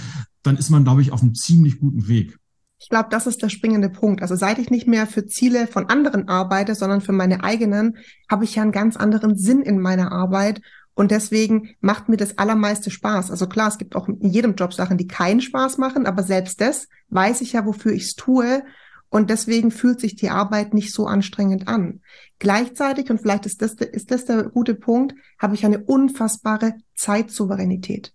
dann ist man, glaube ich, auf einem ziemlich guten Weg. Ich glaube, das ist der springende Punkt. Also seit ich nicht mehr für Ziele von anderen arbeite, sondern für meine eigenen, habe ich ja einen ganz anderen Sinn in meiner Arbeit. Und deswegen macht mir das allermeiste Spaß. Also klar, es gibt auch in jedem Job Sachen, die keinen Spaß machen, aber selbst das weiß ich ja, wofür ich es tue. Und deswegen fühlt sich die Arbeit nicht so anstrengend an. Gleichzeitig, und vielleicht ist das, ist das der gute Punkt, habe ich eine unfassbare Zeitsouveränität.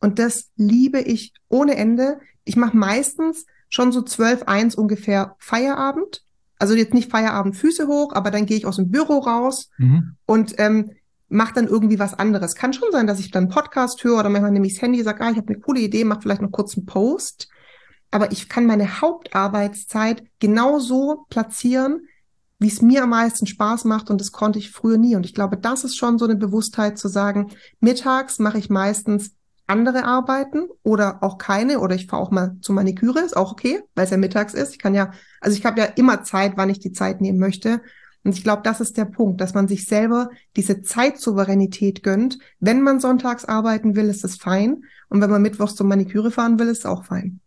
Und das liebe ich ohne Ende. Ich mache meistens schon so zwölf, eins ungefähr Feierabend. Also jetzt nicht Feierabend Füße hoch, aber dann gehe ich aus dem Büro raus Mhm. und ähm, mache dann irgendwie was anderes. Kann schon sein, dass ich dann Podcast höre oder manchmal nehme ich das Handy, sage, ah, ich habe eine coole Idee, mache vielleicht noch kurz einen Post. Aber ich kann meine Hauptarbeitszeit genauso platzieren, wie es mir am meisten Spaß macht und das konnte ich früher nie. Und ich glaube, das ist schon so eine Bewusstheit zu sagen, mittags mache ich meistens andere Arbeiten oder auch keine oder ich fahre auch mal zur Maniküre, ist auch okay, weil es ja mittags ist. Ich kann ja, also ich habe ja immer Zeit, wann ich die Zeit nehmen möchte. Und ich glaube, das ist der Punkt, dass man sich selber diese Zeitsouveränität gönnt. Wenn man sonntags arbeiten will, ist das fein. Und wenn man mittwochs zur Maniküre fahren will, ist es auch fein.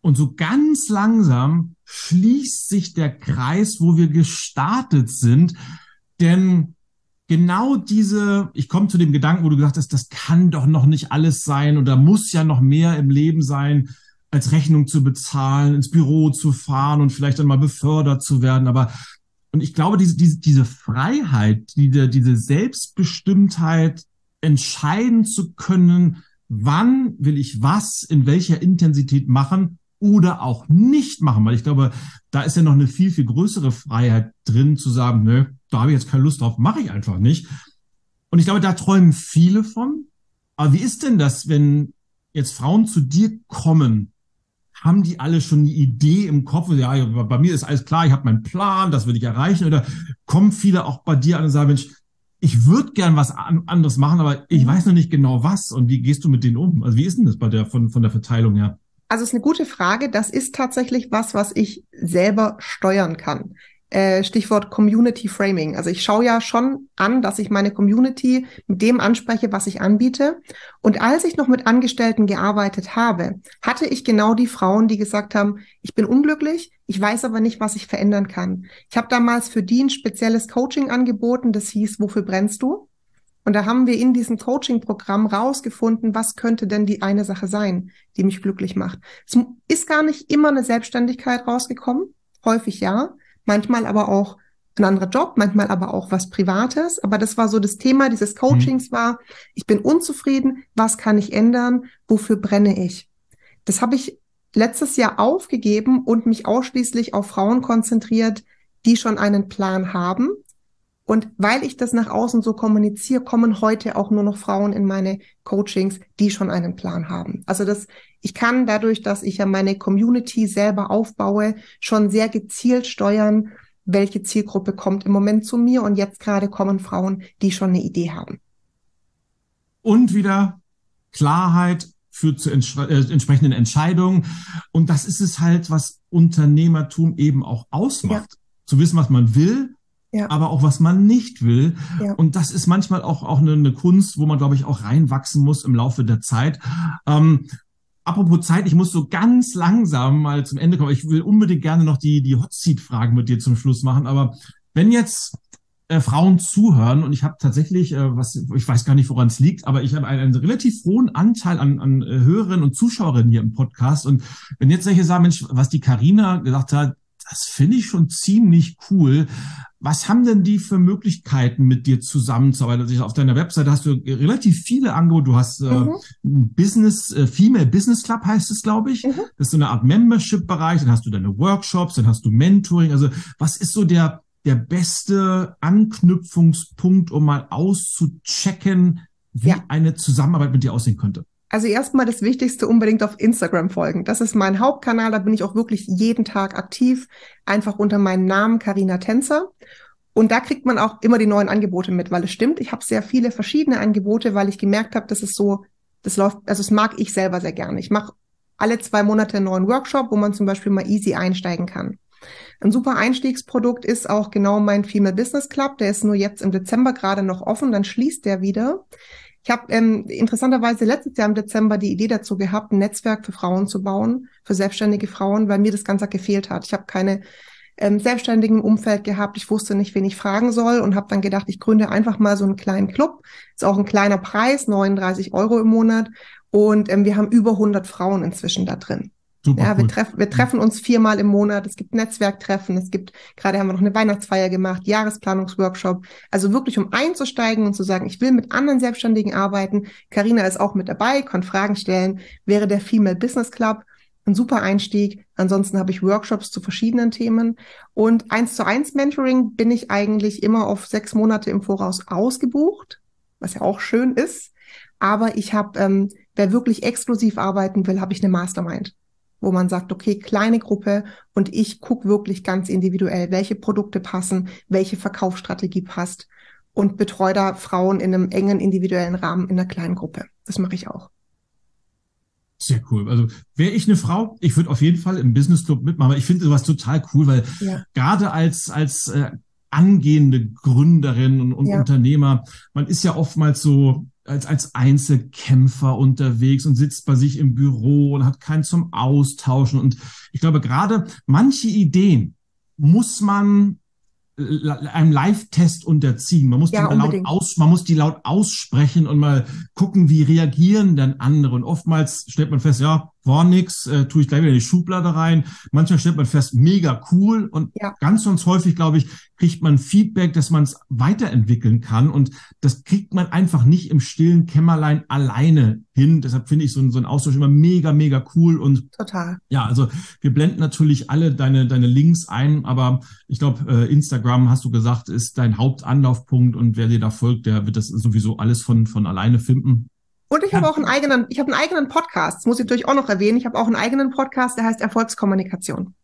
Und so ganz langsam schließt sich der Kreis, wo wir gestartet sind. Denn genau diese, ich komme zu dem Gedanken, wo du gesagt hast, das kann doch noch nicht alles sein oder muss ja noch mehr im Leben sein, als Rechnung zu bezahlen, ins Büro zu fahren und vielleicht dann mal befördert zu werden. Aber und ich glaube, diese, diese, diese Freiheit, diese, diese Selbstbestimmtheit, entscheiden zu können, wann will ich was in welcher Intensität machen oder auch nicht machen, weil ich glaube, da ist ja noch eine viel, viel größere Freiheit drin zu sagen, nö, da habe ich jetzt keine Lust drauf, mache ich einfach nicht. Und ich glaube, da träumen viele von. Aber wie ist denn das, wenn jetzt Frauen zu dir kommen? Haben die alle schon eine Idee im Kopf? Ja, bei mir ist alles klar, ich habe meinen Plan, das will ich erreichen. Oder kommen viele auch bei dir an und sagen, Mensch, ich würde gern was an, anderes machen, aber ich weiß noch nicht genau was. Und wie gehst du mit denen um? Also wie ist denn das bei der von, von der Verteilung her? Also es ist eine gute Frage. Das ist tatsächlich was, was ich selber steuern kann. Äh, Stichwort Community Framing. Also ich schaue ja schon an, dass ich meine Community mit dem anspreche, was ich anbiete. Und als ich noch mit Angestellten gearbeitet habe, hatte ich genau die Frauen, die gesagt haben, ich bin unglücklich, ich weiß aber nicht, was ich verändern kann. Ich habe damals für die ein spezielles Coaching angeboten, das hieß, wofür brennst du? Und da haben wir in diesem Coaching-Programm rausgefunden, was könnte denn die eine Sache sein, die mich glücklich macht. Es ist gar nicht immer eine Selbstständigkeit rausgekommen, häufig ja, manchmal aber auch ein anderer Job, manchmal aber auch was Privates. Aber das war so das Thema dieses Coachings war, ich bin unzufrieden, was kann ich ändern, wofür brenne ich? Das habe ich letztes Jahr aufgegeben und mich ausschließlich auf Frauen konzentriert, die schon einen Plan haben, und weil ich das nach außen so kommuniziere, kommen heute auch nur noch Frauen in meine Coachings, die schon einen Plan haben. Also das, ich kann dadurch, dass ich ja meine Community selber aufbaue, schon sehr gezielt steuern, welche Zielgruppe kommt im Moment zu mir. Und jetzt gerade kommen Frauen, die schon eine Idee haben. Und wieder Klarheit führt zu ents äh, entsprechenden Entscheidungen. Und das ist es halt, was Unternehmertum eben auch ausmacht. Ja. Zu wissen, was man will, ja. aber auch was man nicht will. Ja. Und das ist manchmal auch, auch eine, eine, Kunst, wo man, glaube ich, auch reinwachsen muss im Laufe der Zeit. Ähm, apropos Zeit, ich muss so ganz langsam mal zum Ende kommen. Ich will unbedingt gerne noch die, die Hot Seat-Fragen mit dir zum Schluss machen. Aber wenn jetzt äh, Frauen zuhören und ich habe tatsächlich, äh, was ich weiß gar nicht, woran es liegt, aber ich habe einen, einen relativ hohen Anteil an, an äh, Hörerinnen und Zuschauerinnen hier im Podcast. Und wenn jetzt solche sagen, Mensch, was die Karina gesagt hat, das finde ich schon ziemlich cool. Was haben denn die für Möglichkeiten, mit dir zusammenzuarbeiten? Also auf deiner Webseite hast du relativ viele Angebote. Du hast äh, mhm. ein Business, äh, Female Business Club heißt es, glaube ich. Mhm. Das ist so eine Art Membership-Bereich. Dann hast du deine Workshops, dann hast du Mentoring. Also was ist so der, der beste Anknüpfungspunkt, um mal auszuchecken, wie ja. eine Zusammenarbeit mit dir aussehen könnte? Also erstmal das Wichtigste unbedingt auf Instagram folgen. Das ist mein Hauptkanal, da bin ich auch wirklich jeden Tag aktiv, einfach unter meinem Namen Karina Tänzer. Und da kriegt man auch immer die neuen Angebote mit, weil es stimmt, ich habe sehr viele verschiedene Angebote, weil ich gemerkt habe, dass es so, das läuft, also das mag ich selber sehr gerne. Ich mache alle zwei Monate einen neuen Workshop, wo man zum Beispiel mal easy einsteigen kann. Ein super Einstiegsprodukt ist auch genau mein Female Business Club. Der ist nur jetzt im Dezember gerade noch offen, dann schließt der wieder. Ich habe ähm, interessanterweise letztes Jahr im Dezember die Idee dazu gehabt, ein Netzwerk für Frauen zu bauen, für selbstständige Frauen, weil mir das Ganze gefehlt hat. Ich habe keine ähm, selbstständigen Umfeld gehabt. Ich wusste nicht, wen ich fragen soll und habe dann gedacht, ich gründe einfach mal so einen kleinen Club. Ist auch ein kleiner Preis, 39 Euro im Monat. Und ähm, wir haben über 100 Frauen inzwischen da drin. Super ja, wir, cool. treff, wir treffen uns viermal im Monat. Es gibt Netzwerktreffen. Es gibt, gerade haben wir noch eine Weihnachtsfeier gemacht, Jahresplanungsworkshop. Also wirklich, um einzusteigen und zu sagen, ich will mit anderen Selbstständigen arbeiten. Karina ist auch mit dabei, kann Fragen stellen. Wäre der Female Business Club ein super Einstieg. Ansonsten habe ich Workshops zu verschiedenen Themen. Und eins zu eins Mentoring bin ich eigentlich immer auf sechs Monate im Voraus ausgebucht, was ja auch schön ist. Aber ich habe, ähm, wer wirklich exklusiv arbeiten will, habe ich eine Mastermind wo man sagt, okay, kleine Gruppe und ich gucke wirklich ganz individuell, welche Produkte passen, welche Verkaufsstrategie passt und betreue da Frauen in einem engen individuellen Rahmen in einer kleinen Gruppe. Das mache ich auch. Sehr cool. Also wäre ich eine Frau, ich würde auf jeden Fall im Business Club mitmachen. Aber ich finde sowas total cool, weil ja. gerade als als äh, angehende Gründerin und, und ja. Unternehmer, man ist ja oftmals so als, als Einzelkämpfer unterwegs und sitzt bei sich im Büro und hat keinen zum Austauschen. Und ich glaube, gerade manche Ideen muss man einem Live-Test unterziehen. Man muss, ja, die laut aus, man muss die laut aussprechen und mal gucken, wie reagieren dann andere. Und oftmals stellt man fest, ja, war nix, äh, tue ich gleich wieder in die Schublade rein. Manchmal stellt man fest, mega cool. Und ja. ganz, ganz häufig, glaube ich, kriegt man Feedback, dass man es weiterentwickeln kann. Und das kriegt man einfach nicht im stillen Kämmerlein alleine hin. Deshalb finde ich so, so ein Austausch immer mega, mega cool. Und total. Ja, also wir blenden natürlich alle deine, deine Links ein, aber ich glaube, äh, Instagram, hast du gesagt, ist dein Hauptanlaufpunkt und wer dir da folgt, der wird das sowieso alles von, von alleine finden. Und ich habe auch einen eigenen, ich habe einen eigenen Podcast, das muss ich natürlich auch noch erwähnen. Ich habe auch einen eigenen Podcast, der heißt Erfolgskommunikation.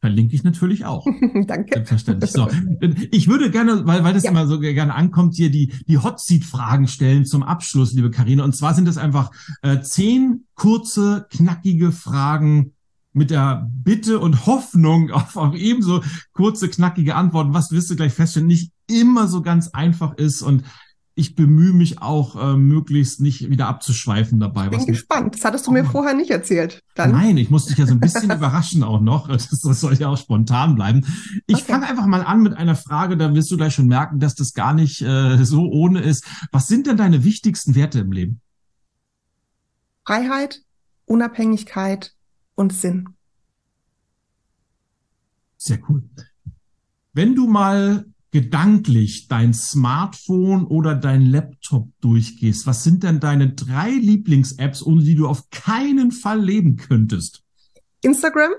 Verlinke ich natürlich auch. Danke. Selbstverständlich. So. Ich würde gerne, weil, weil das ja. immer so gerne ankommt, hier die, die Hot Seat Fragen stellen zum Abschluss, liebe Karina. Und zwar sind es einfach äh, zehn kurze, knackige Fragen mit der Bitte und Hoffnung auf, auf ebenso kurze, knackige Antworten, was wirst du gleich feststellen, nicht immer so ganz einfach ist. Und ich bemühe mich auch, äh, möglichst nicht wieder abzuschweifen dabei. Bin gespannt. Das hattest du mir vorher nicht erzählt. Dann. Nein, ich musste dich ja so ein bisschen überraschen auch noch. Das, das, soll ja auch spontan bleiben. Ich okay. fange einfach mal an mit einer Frage, da wirst du gleich schon merken, dass das gar nicht äh, so ohne ist. Was sind denn deine wichtigsten Werte im Leben? Freiheit, Unabhängigkeit und Sinn. Sehr cool. Wenn du mal gedanklich dein Smartphone oder dein Laptop durchgehst, was sind denn deine drei Lieblings-Apps, ohne die du auf keinen Fall leben könntest? Instagram,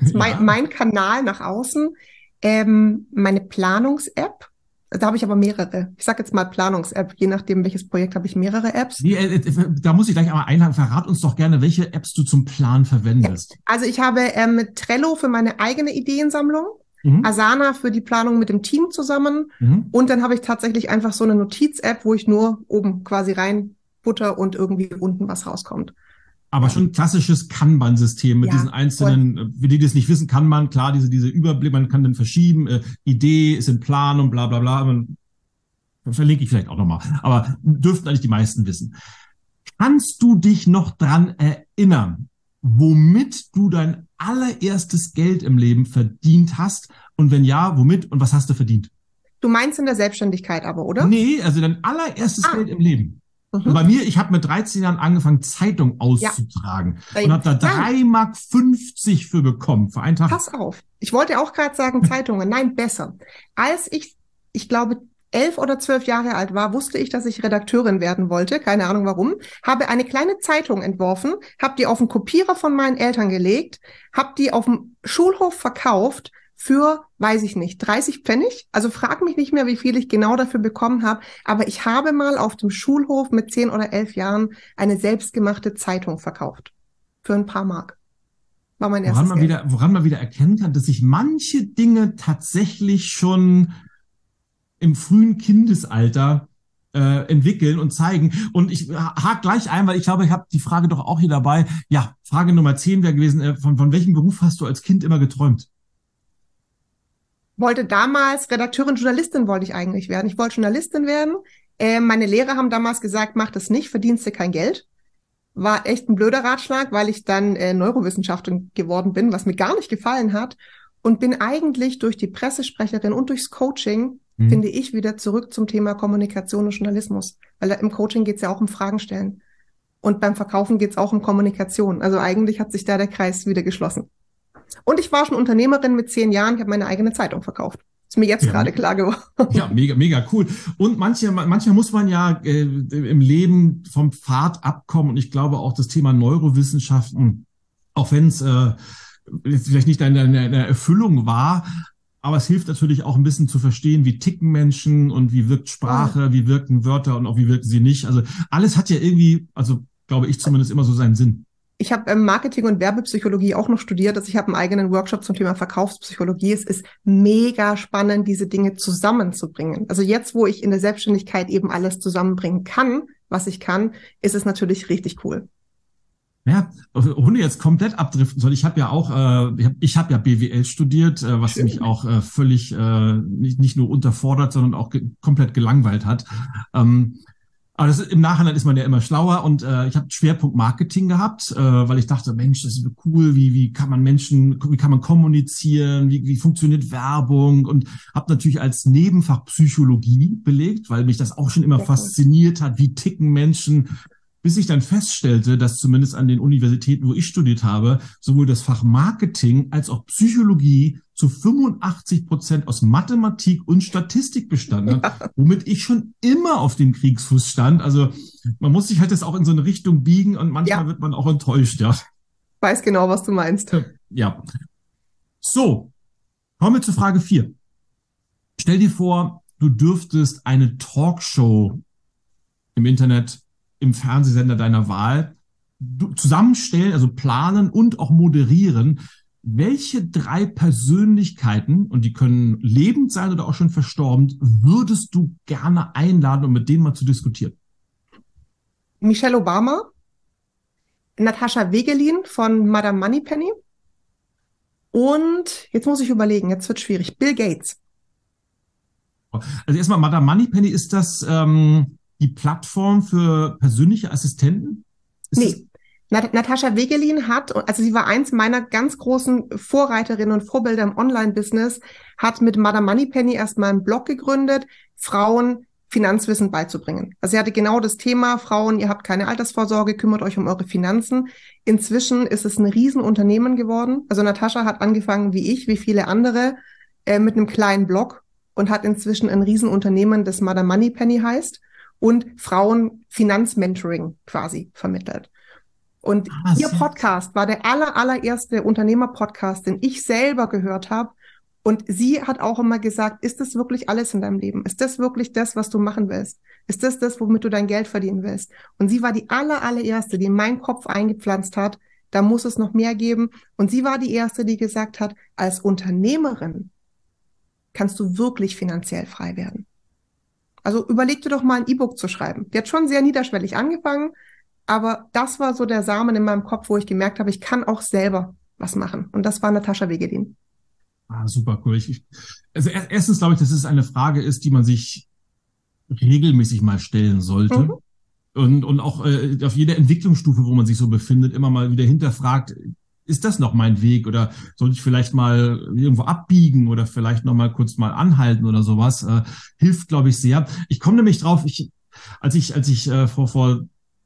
ist mein, ja. mein Kanal nach außen, ähm, meine Planungs-App. Da habe ich aber mehrere. Ich sage jetzt mal Planungs-App. Je nachdem, welches Projekt habe ich mehrere Apps. Nee, äh, äh, da muss ich gleich einmal einladen. Verrat uns doch gerne, welche Apps du zum Plan verwendest. Ja. Also ich habe ähm, Trello für meine eigene Ideensammlung mhm. Asana für die Planung mit dem Team zusammen. Mhm. Und dann habe ich tatsächlich einfach so eine Notiz-App, wo ich nur oben quasi rein butter und irgendwie unten was rauskommt. Aber schon klassisches Kanban-System mit ja, diesen einzelnen, voll. für die das nicht wissen, kann man, klar, diese, diese Überblick, man kann dann verschieben, äh, Idee ist in Plan und bla bla bla. Man, verlinke ich vielleicht auch nochmal. Aber dürften eigentlich die meisten wissen. Kannst du dich noch dran erinnern, womit du dein allererstes Geld im Leben verdient hast? Und wenn ja, womit und was hast du verdient? Du meinst in der Selbstständigkeit aber, oder? Nee, also dein allererstes ah. Geld im Leben. Mhm. Bei mir, ich habe mit 13 Jahren angefangen, Zeitung auszutragen ja. und habe da drei Mark 50 für bekommen, für einen Tag. Pass auf. Ich wollte auch gerade sagen Zeitungen. Nein, besser. Als ich, ich glaube, elf oder zwölf Jahre alt war, wusste ich, dass ich Redakteurin werden wollte. Keine Ahnung warum. Habe eine kleine Zeitung entworfen, habe die auf den Kopierer von meinen Eltern gelegt, habe die auf dem Schulhof verkauft für, weiß ich nicht, 30 Pfennig. Also frag mich nicht mehr, wie viel ich genau dafür bekommen habe. Aber ich habe mal auf dem Schulhof mit zehn oder elf Jahren eine selbstgemachte Zeitung verkauft. Für ein paar Mark. War mein erstes woran man Geld. wieder, woran man wieder erkennen kann, dass sich manche Dinge tatsächlich schon im frühen Kindesalter äh, entwickeln und zeigen. Und ich hake gleich ein, weil ich glaube, ich habe die Frage doch auch hier dabei. Ja, Frage Nummer 10 wäre gewesen, äh, von, von welchem Beruf hast du als Kind immer geträumt? Wollte damals Redakteurin, Journalistin wollte ich eigentlich werden. Ich wollte Journalistin werden. Äh, meine Lehrer haben damals gesagt, mach das nicht, verdienst du kein Geld. War echt ein blöder Ratschlag, weil ich dann äh, Neurowissenschaftlerin geworden bin, was mir gar nicht gefallen hat. Und bin eigentlich durch die Pressesprecherin und durchs Coaching mhm. finde ich, wieder zurück zum Thema Kommunikation und Journalismus. Weil im Coaching geht es ja auch um Fragen stellen. Und beim Verkaufen geht es auch um Kommunikation. Also eigentlich hat sich da der Kreis wieder geschlossen. Und ich war schon Unternehmerin mit zehn Jahren. Ich habe meine eigene Zeitung verkauft. Ist mir jetzt ja. gerade klar geworden. Ja, mega, mega cool. Und manche, manchmal muss man ja äh, im Leben vom Pfad abkommen. Und ich glaube auch das Thema Neurowissenschaften, auch wenn es äh, vielleicht nicht eine, eine Erfüllung war, aber es hilft natürlich auch ein bisschen zu verstehen, wie ticken Menschen und wie wirkt Sprache, wie wirken Wörter und auch wie wirken sie nicht. Also alles hat ja irgendwie, also glaube ich zumindest immer so seinen Sinn. Ich habe ähm, Marketing und Werbepsychologie auch noch studiert. Also ich habe einen eigenen Workshop zum Thema Verkaufspsychologie. Es ist mega spannend, diese Dinge zusammenzubringen. Also jetzt, wo ich in der Selbstständigkeit eben alles zusammenbringen kann, was ich kann, ist es natürlich richtig cool. Ja, ohne jetzt komplett abdriften soll. Ich habe ja auch, äh, ich habe ich hab ja BWL studiert, äh, was Schön. mich auch äh, völlig äh, nicht, nicht nur unterfordert, sondern auch ge komplett gelangweilt hat. Ähm, aber das, im Nachhinein ist man ja immer schlauer und äh, ich habe Schwerpunkt Marketing gehabt, äh, weil ich dachte, Mensch, das ist cool, wie, wie kann man Menschen, wie kann man kommunizieren, wie, wie funktioniert Werbung und habe natürlich als Nebenfach Psychologie belegt, weil mich das auch schon immer fasziniert hat, wie ticken Menschen, bis ich dann feststellte, dass zumindest an den Universitäten, wo ich studiert habe, sowohl das Fach Marketing als auch Psychologie zu 85 Prozent aus Mathematik und Statistik bestanden hat, ja. womit ich schon immer auf dem Kriegsfuß stand. Also man muss sich halt das auch in so eine Richtung biegen und manchmal ja. wird man auch enttäuscht, ja. Weiß genau, was du meinst. Ja. So, kommen wir zur Frage vier. Stell dir vor, du dürftest eine Talkshow im Internet im Fernsehsender deiner Wahl zusammenstellen, also planen und auch moderieren. Welche drei Persönlichkeiten, und die können lebend sein oder auch schon verstorben, würdest du gerne einladen, um mit denen mal zu diskutieren? Michelle Obama, Natascha Wegelin von Madame Moneypenny und jetzt muss ich überlegen, jetzt wird schwierig, Bill Gates. Also erstmal, Madame Moneypenny, ist das ähm, die Plattform für persönliche Assistenten? Ist nee. Nat Natascha Wegelin hat, also sie war eins meiner ganz großen Vorreiterinnen und Vorbilder im Online-Business, hat mit Madame Moneypenny erstmal einen Blog gegründet, Frauen Finanzwissen beizubringen. Also sie hatte genau das Thema, Frauen, ihr habt keine Altersvorsorge, kümmert euch um eure Finanzen. Inzwischen ist es ein Riesenunternehmen geworden. Also Natascha hat angefangen wie ich, wie viele andere, äh, mit einem kleinen Blog und hat inzwischen ein Riesenunternehmen, das Madame Moneypenny heißt und Frauen Finanzmentoring quasi vermittelt. Und ah, ihr Podcast war der aller, allererste Unternehmer-Podcast, den ich selber gehört habe. Und sie hat auch immer gesagt, ist das wirklich alles in deinem Leben? Ist das wirklich das, was du machen willst? Ist das das, womit du dein Geld verdienen willst? Und sie war die aller, allererste, die in meinen Kopf eingepflanzt hat, da muss es noch mehr geben. Und sie war die erste, die gesagt hat, als Unternehmerin kannst du wirklich finanziell frei werden. Also überleg dir doch mal ein E-Book zu schreiben. Die hat schon sehr niederschwellig angefangen, aber das war so der Samen in meinem Kopf, wo ich gemerkt habe, ich kann auch selber was machen. Und das war Natascha Wegedin. Ah, super cool. Ich, also erstens glaube ich, dass es eine Frage ist, die man sich regelmäßig mal stellen sollte. Mhm. und, und auch äh, auf jeder Entwicklungsstufe, wo man sich so befindet, immer mal wieder hinterfragt, ist das noch mein Weg oder sollte ich vielleicht mal irgendwo abbiegen oder vielleicht noch mal kurz mal anhalten oder sowas? Äh, hilft, glaube ich, sehr. Ich komme nämlich drauf, ich, als ich, als ich äh, vor, vor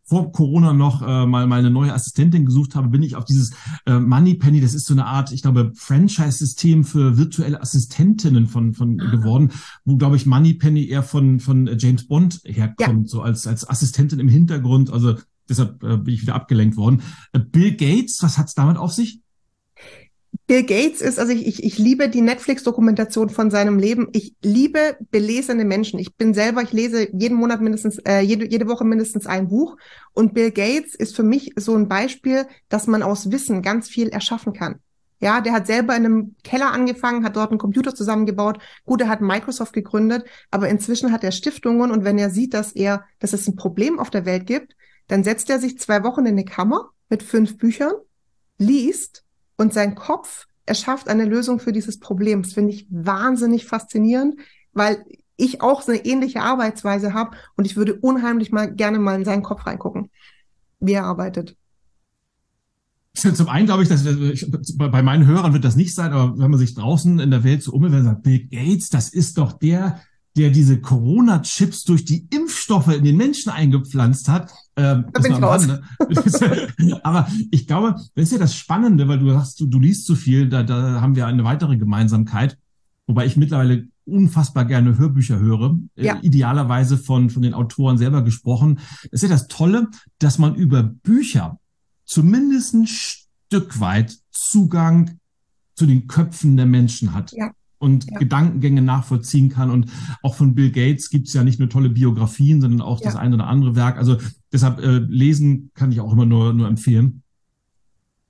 vor Corona noch äh, mal meine neue Assistentin gesucht habe, bin ich auf dieses äh, Moneypenny, das ist so eine Art, ich glaube, Franchise-System für virtuelle Assistentinnen von, von ah. geworden, wo, glaube ich, Moneypenny eher von, von James Bond herkommt, ja. so als, als Assistentin im Hintergrund. Also deshalb äh, bin ich wieder abgelenkt worden. Äh, Bill Gates, was hat's damit auf sich? Bill Gates ist, also ich, ich, ich liebe die Netflix-Dokumentation von seinem Leben. Ich liebe belesene Menschen. Ich bin selber, ich lese jeden Monat mindestens, äh, jede, jede Woche mindestens ein Buch. Und Bill Gates ist für mich so ein Beispiel, dass man aus Wissen ganz viel erschaffen kann. Ja, der hat selber in einem Keller angefangen, hat dort einen Computer zusammengebaut. Gut, er hat Microsoft gegründet, aber inzwischen hat er Stiftungen und wenn er sieht, dass er, dass es ein Problem auf der Welt gibt, dann setzt er sich zwei Wochen in eine Kammer mit fünf Büchern, liest und sein Kopf erschafft eine Lösung für dieses Problem. Das finde ich wahnsinnig faszinierend, weil ich auch so eine ähnliche Arbeitsweise habe und ich würde unheimlich mal gerne mal in seinen Kopf reingucken, wie er arbeitet. Zum einen glaube ich, dass ich, bei meinen Hörern wird das nicht sein, aber wenn man sich draußen in der Welt so umhört, sagt, Bill Gates, das ist doch der, der diese Corona-Chips durch die Impfstoffe in den Menschen eingepflanzt hat. Ähm, da bin ich raus. Ne? Aber ich glaube, das ist ja das Spannende, weil du sagst, du, du liest so viel, da, da haben wir eine weitere Gemeinsamkeit, wobei ich mittlerweile unfassbar gerne Hörbücher höre, äh, ja. äh, idealerweise von, von den Autoren selber gesprochen. Das ist ja das Tolle, dass man über Bücher zumindest ein Stück weit Zugang zu den Köpfen der Menschen hat. Ja und ja. Gedankengänge nachvollziehen kann. Und auch von Bill Gates gibt es ja nicht nur tolle Biografien, sondern auch ja. das eine oder andere Werk. Also deshalb äh, lesen kann ich auch immer nur, nur empfehlen.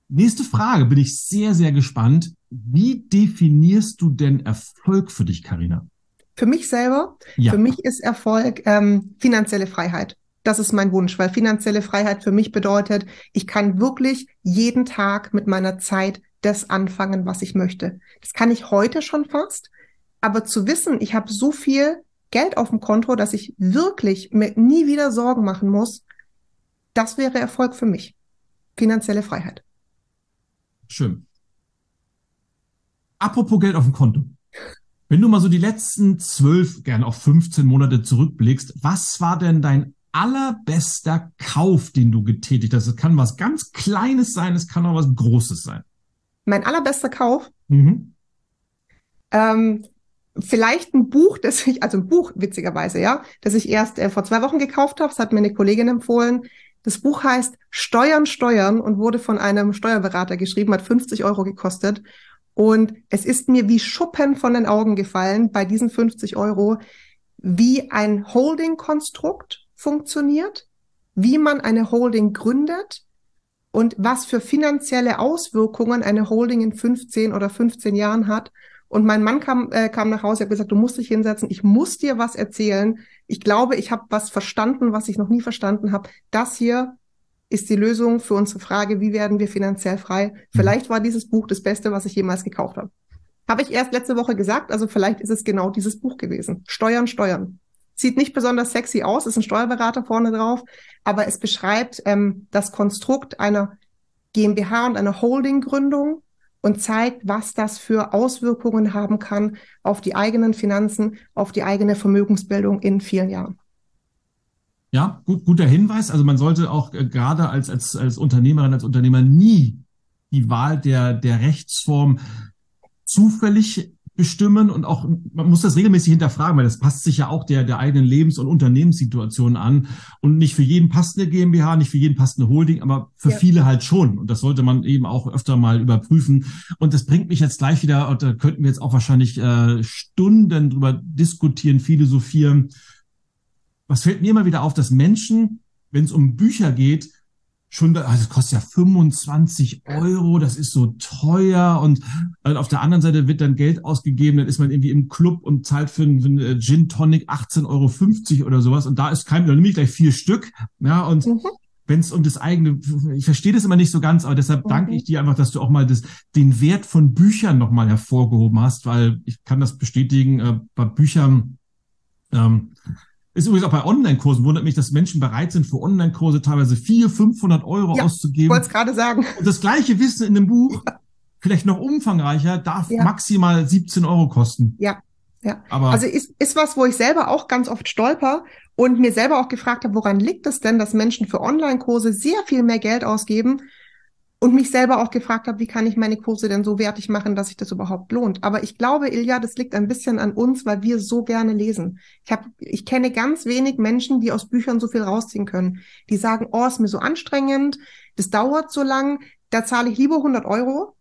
Nächste Frage, bin ich sehr, sehr gespannt. Wie definierst du denn Erfolg für dich, Karina? Für mich selber, ja. für mich ist Erfolg ähm, finanzielle Freiheit. Das ist mein Wunsch, weil finanzielle Freiheit für mich bedeutet, ich kann wirklich jeden Tag mit meiner Zeit das anfangen, was ich möchte. Das kann ich heute schon fast, aber zu wissen, ich habe so viel Geld auf dem Konto, dass ich wirklich mir nie wieder Sorgen machen muss, das wäre Erfolg für mich. Finanzielle Freiheit. Schön. Apropos Geld auf dem Konto. Wenn du mal so die letzten zwölf, gerne auch 15 Monate zurückblickst, was war denn dein allerbester Kauf, den du getätigt hast? Es kann was ganz Kleines sein, es kann auch was Großes sein mein allerbester Kauf. Mhm. Ähm, vielleicht ein Buch, das ich, also ein Buch witzigerweise, ja, das ich erst äh, vor zwei Wochen gekauft habe. Das hat mir eine Kollegin empfohlen. Das Buch heißt Steuern, Steuern und wurde von einem Steuerberater geschrieben, hat 50 Euro gekostet. Und es ist mir wie Schuppen von den Augen gefallen bei diesen 50 Euro, wie ein Holding-Konstrukt funktioniert, wie man eine Holding gründet, und was für finanzielle Auswirkungen eine Holding in 15 oder 15 Jahren hat. Und mein Mann kam, äh, kam nach Hause, hat gesagt, du musst dich hinsetzen, ich muss dir was erzählen. Ich glaube, ich habe was verstanden, was ich noch nie verstanden habe. Das hier ist die Lösung für unsere Frage, wie werden wir finanziell frei? Mhm. Vielleicht war dieses Buch das Beste, was ich jemals gekauft habe. Habe ich erst letzte Woche gesagt, also vielleicht ist es genau dieses Buch gewesen. Steuern, Steuern. Sieht nicht besonders sexy aus, ist ein Steuerberater vorne drauf, aber es beschreibt ähm, das Konstrukt einer GmbH und einer Holdinggründung und zeigt, was das für Auswirkungen haben kann auf die eigenen Finanzen, auf die eigene Vermögensbildung in vielen Jahren. Ja, gut, guter Hinweis. Also man sollte auch äh, gerade als, als, als Unternehmerin, als Unternehmer nie die Wahl der, der Rechtsform zufällig bestimmen und auch, man muss das regelmäßig hinterfragen, weil das passt sich ja auch der, der eigenen Lebens- und Unternehmenssituation an. Und nicht für jeden passt eine GmbH, nicht für jeden passt eine Holding, aber für ja. viele halt schon. Und das sollte man eben auch öfter mal überprüfen. Und das bringt mich jetzt gleich wieder, und da könnten wir jetzt auch wahrscheinlich äh, Stunden drüber diskutieren, philosophieren. Was fällt mir immer wieder auf, dass Menschen, wenn es um Bücher geht, schon, also das kostet ja 25 Euro, das ist so teuer und auf der anderen Seite wird dann Geld ausgegeben, dann ist man irgendwie im Club und zahlt für einen, äh, Gin Tonic 18,50 Euro oder sowas und da ist kein, dann nehme ich gleich vier Stück, ja, und mhm. wenn es um das eigene, ich verstehe das immer nicht so ganz, aber deshalb mhm. danke ich dir einfach, dass du auch mal das, den Wert von Büchern nochmal hervorgehoben hast, weil ich kann das bestätigen, äh, bei Büchern, ähm, Ist übrigens auch bei Online-Kursen, wundert mich, dass Menschen bereit sind, für Online-Kurse teilweise 400, 500 Euro ja, auszugeben. Ich wollte es gerade sagen. Und das gleiche Wissen in einem Buch, ja. vielleicht noch umfangreicher, darf ja. maximal 17 Euro kosten. Ja, ja. Aber also ist, ist was, wo ich selber auch ganz oft stolper und mir selber auch gefragt habe, woran liegt es denn, dass Menschen für Online-Kurse sehr viel mehr Geld ausgeben und mich selber auch gefragt habe, wie kann ich meine Kurse denn so wertig machen, dass sich das überhaupt lohnt. Aber ich glaube, Ilja, das liegt ein bisschen an uns, weil wir so gerne lesen. Ich habe, ich kenne ganz wenig Menschen, die aus Büchern so viel rausziehen können. Die sagen, oh, ist mir so anstrengend, das dauert so lang, da zahle ich lieber 100 Euro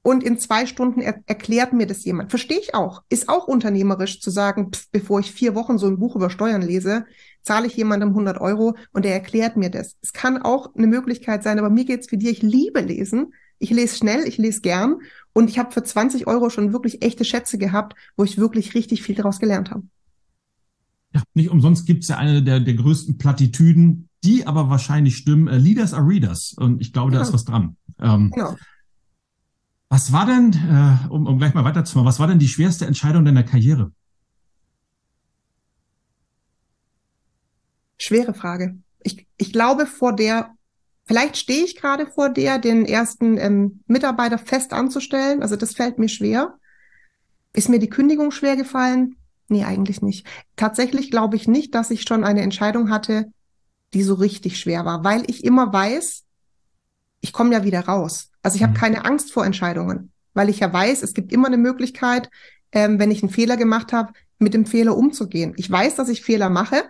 und in zwei Stunden er erklärt mir das jemand. Verstehe ich auch. Ist auch unternehmerisch zu sagen, pff, bevor ich vier Wochen so ein Buch über Steuern lese, zahle ich jemandem 100 Euro und er erklärt mir das. Es kann auch eine Möglichkeit sein, aber mir geht's wie dir. Ich liebe lesen. Ich lese schnell, ich lese gern und ich habe für 20 Euro schon wirklich echte Schätze gehabt, wo ich wirklich richtig viel daraus gelernt habe. Ja, nicht umsonst gibt's ja eine der, der größten Plattitüden, die aber wahrscheinlich stimmen. Uh, Leaders are Readers. Und ich glaube, da ist was dran. Ähm, genau. Was war denn, äh, um, um gleich mal weiterzumachen, was war denn die schwerste Entscheidung deiner Karriere? Schwere Frage. Ich, ich glaube, vor der, vielleicht stehe ich gerade vor der, den ersten ähm, Mitarbeiter fest anzustellen. Also das fällt mir schwer. Ist mir die Kündigung schwer gefallen? Nee, eigentlich nicht. Tatsächlich glaube ich nicht, dass ich schon eine Entscheidung hatte, die so richtig schwer war, weil ich immer weiß, ich komme ja wieder raus. Also ich habe mhm. keine Angst vor Entscheidungen, weil ich ja weiß, es gibt immer eine Möglichkeit, ähm, wenn ich einen Fehler gemacht habe, mit dem Fehler umzugehen. Ich weiß, dass ich Fehler mache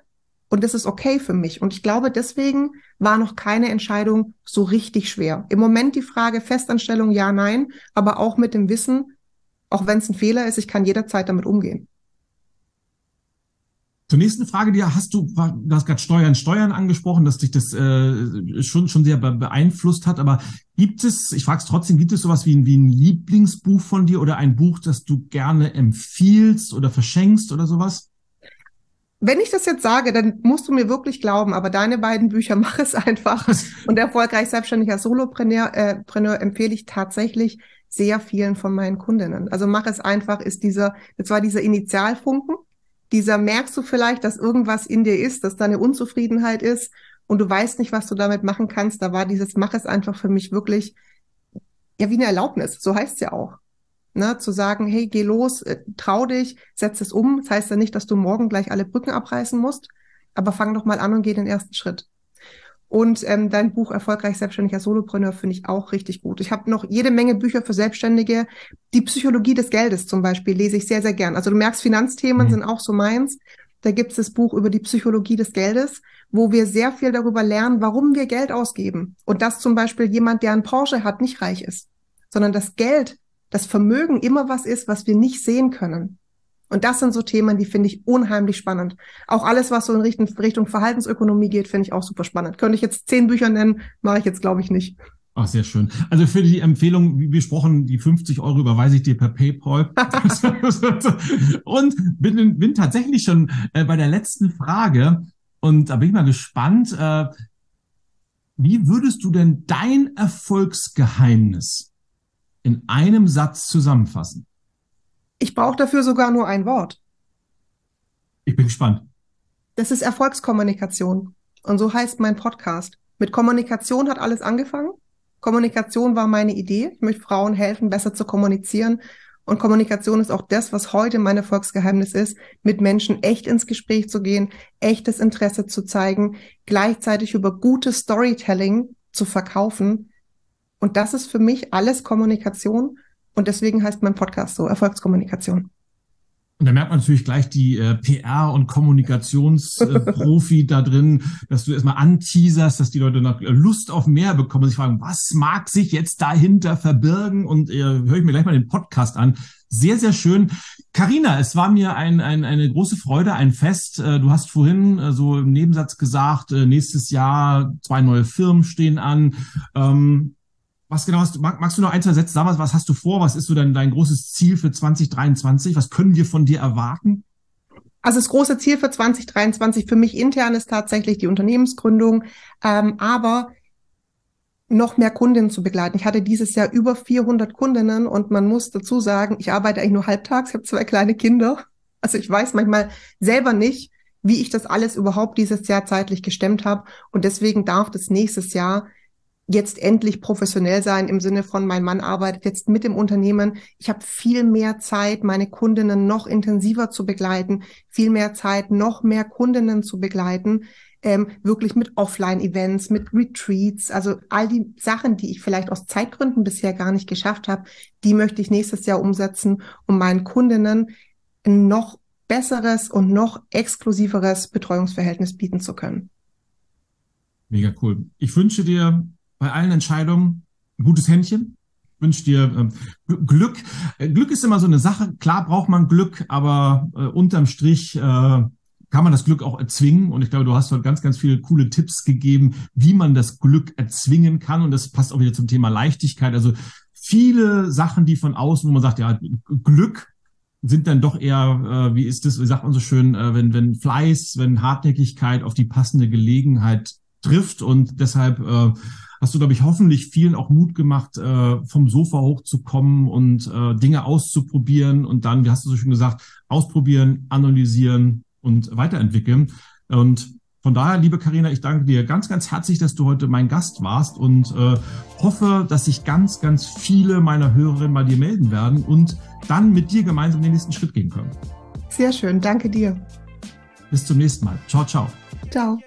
und das ist okay für mich. Und ich glaube, deswegen war noch keine Entscheidung so richtig schwer. Im Moment die Frage Festanstellung ja, nein, aber auch mit dem Wissen, auch wenn es ein Fehler ist, ich kann jederzeit damit umgehen. Zur nächsten Frage, die hast du, du hast gerade Steuern, Steuern angesprochen, dass dich das äh, schon schon sehr beeinflusst hat. Aber gibt es, ich frage es trotzdem, gibt es sowas wie ein, wie ein Lieblingsbuch von dir oder ein Buch, das du gerne empfiehlst oder verschenkst oder sowas? Wenn ich das jetzt sage, dann musst du mir wirklich glauben, aber deine beiden Bücher, mach es einfach. Und erfolgreich selbstständiger Solopreneur äh, Preneur empfehle ich tatsächlich sehr vielen von meinen Kundinnen. Also mach es einfach, ist dieser, das war dieser Initialfunken dieser merkst du vielleicht, dass irgendwas in dir ist, dass da eine Unzufriedenheit ist und du weißt nicht, was du damit machen kannst. Da war dieses Mach es einfach für mich wirklich ja wie eine Erlaubnis. So heißt es ja auch. Ne, zu sagen, hey, geh los, äh, trau dich, setz es um. Das heißt ja nicht, dass du morgen gleich alle Brücken abreißen musst, aber fang doch mal an und geh den ersten Schritt. Und ähm, dein Buch Erfolgreich selbstständiger Solopreneur finde ich auch richtig gut. Ich habe noch jede Menge Bücher für Selbstständige. Die Psychologie des Geldes zum Beispiel lese ich sehr, sehr gern. Also du merkst, Finanzthemen mhm. sind auch so meins. Da gibt es das Buch über die Psychologie des Geldes, wo wir sehr viel darüber lernen, warum wir Geld ausgeben. Und dass zum Beispiel jemand, der einen Porsche hat, nicht reich ist, sondern das Geld, das Vermögen immer was ist, was wir nicht sehen können. Und das sind so Themen, die finde ich unheimlich spannend. Auch alles, was so in Richtung, Richtung Verhaltensökonomie geht, finde ich auch super spannend. Könnte ich jetzt zehn Bücher nennen, mache ich jetzt, glaube ich, nicht. Ach, sehr schön. Also für die Empfehlung, wie besprochen, die 50 Euro überweise ich dir per PayPal. und bin, bin tatsächlich schon äh, bei der letzten Frage. Und da bin ich mal gespannt. Äh, wie würdest du denn dein Erfolgsgeheimnis in einem Satz zusammenfassen? Ich brauche dafür sogar nur ein Wort. Ich bin gespannt. Das ist Erfolgskommunikation. Und so heißt mein Podcast. Mit Kommunikation hat alles angefangen. Kommunikation war meine Idee. Ich möchte Frauen helfen, besser zu kommunizieren. Und Kommunikation ist auch das, was heute mein Erfolgsgeheimnis ist, mit Menschen echt ins Gespräch zu gehen, echtes Interesse zu zeigen, gleichzeitig über gutes Storytelling zu verkaufen. Und das ist für mich alles Kommunikation. Und deswegen heißt mein Podcast so Erfolgskommunikation. Und da merkt man natürlich gleich die äh, PR- und Kommunikationsprofi äh, da drin, dass du erstmal anteaserst, dass die Leute noch Lust auf mehr bekommen und sich fragen, was mag sich jetzt dahinter verbirgen? Und äh, höre ich mir gleich mal den Podcast an. Sehr, sehr schön. Karina, es war mir ein, ein, eine große Freude, ein Fest. Äh, du hast vorhin äh, so im Nebensatz gesagt, äh, nächstes Jahr zwei neue Firmen stehen an. Ähm, was genau hast du, mag, magst du noch ein, zwei Sätze sagen? Was hast du vor? Was ist so dein, dein großes Ziel für 2023? Was können wir von dir erwarten? Also das große Ziel für 2023 für mich intern ist tatsächlich die Unternehmensgründung, ähm, aber noch mehr Kundinnen zu begleiten. Ich hatte dieses Jahr über 400 Kundinnen und man muss dazu sagen, ich arbeite eigentlich nur halbtags, ich habe zwei kleine Kinder. Also ich weiß manchmal selber nicht, wie ich das alles überhaupt dieses Jahr zeitlich gestemmt habe. Und deswegen darf das nächstes Jahr jetzt endlich professionell sein im Sinne von, mein Mann arbeitet jetzt mit dem Unternehmen. Ich habe viel mehr Zeit, meine Kundinnen noch intensiver zu begleiten, viel mehr Zeit, noch mehr Kundinnen zu begleiten, ähm, wirklich mit Offline-Events, mit Retreats, also all die Sachen, die ich vielleicht aus Zeitgründen bisher gar nicht geschafft habe, die möchte ich nächstes Jahr umsetzen, um meinen Kundinnen noch besseres und noch exklusiveres Betreuungsverhältnis bieten zu können. Mega cool. Ich wünsche dir bei allen Entscheidungen ein gutes Händchen. Ich wünsche dir äh, Glück. Glück ist immer so eine Sache. Klar braucht man Glück, aber äh, unterm Strich äh, kann man das Glück auch erzwingen. Und ich glaube, du hast heute ganz, ganz viele coole Tipps gegeben, wie man das Glück erzwingen kann. Und das passt auch wieder zum Thema Leichtigkeit. Also viele Sachen, die von außen, wo man sagt, ja, Glück sind dann doch eher, äh, wie ist das, wie sagt man so schön, äh, wenn, wenn Fleiß, wenn Hartnäckigkeit auf die passende Gelegenheit trifft. Und deshalb äh, hast du, glaube ich, hoffentlich vielen auch Mut gemacht, äh, vom Sofa hochzukommen und äh, Dinge auszuprobieren und dann, wie hast du so schön gesagt, ausprobieren, analysieren und weiterentwickeln. Und von daher, liebe Karina, ich danke dir ganz, ganz herzlich, dass du heute mein Gast warst und äh, hoffe, dass sich ganz, ganz viele meiner Hörerinnen bei dir melden werden und dann mit dir gemeinsam den nächsten Schritt gehen können. Sehr schön, danke dir. Bis zum nächsten Mal. Ciao, ciao. Ciao.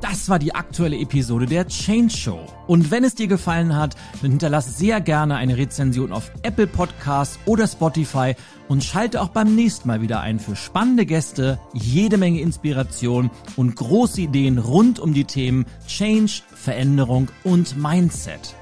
Das war die aktuelle Episode der Change Show. Und wenn es dir gefallen hat, dann hinterlass sehr gerne eine Rezension auf Apple Podcasts oder Spotify und schalte auch beim nächsten Mal wieder ein für spannende Gäste, jede Menge Inspiration und große Ideen rund um die Themen Change, Veränderung und Mindset.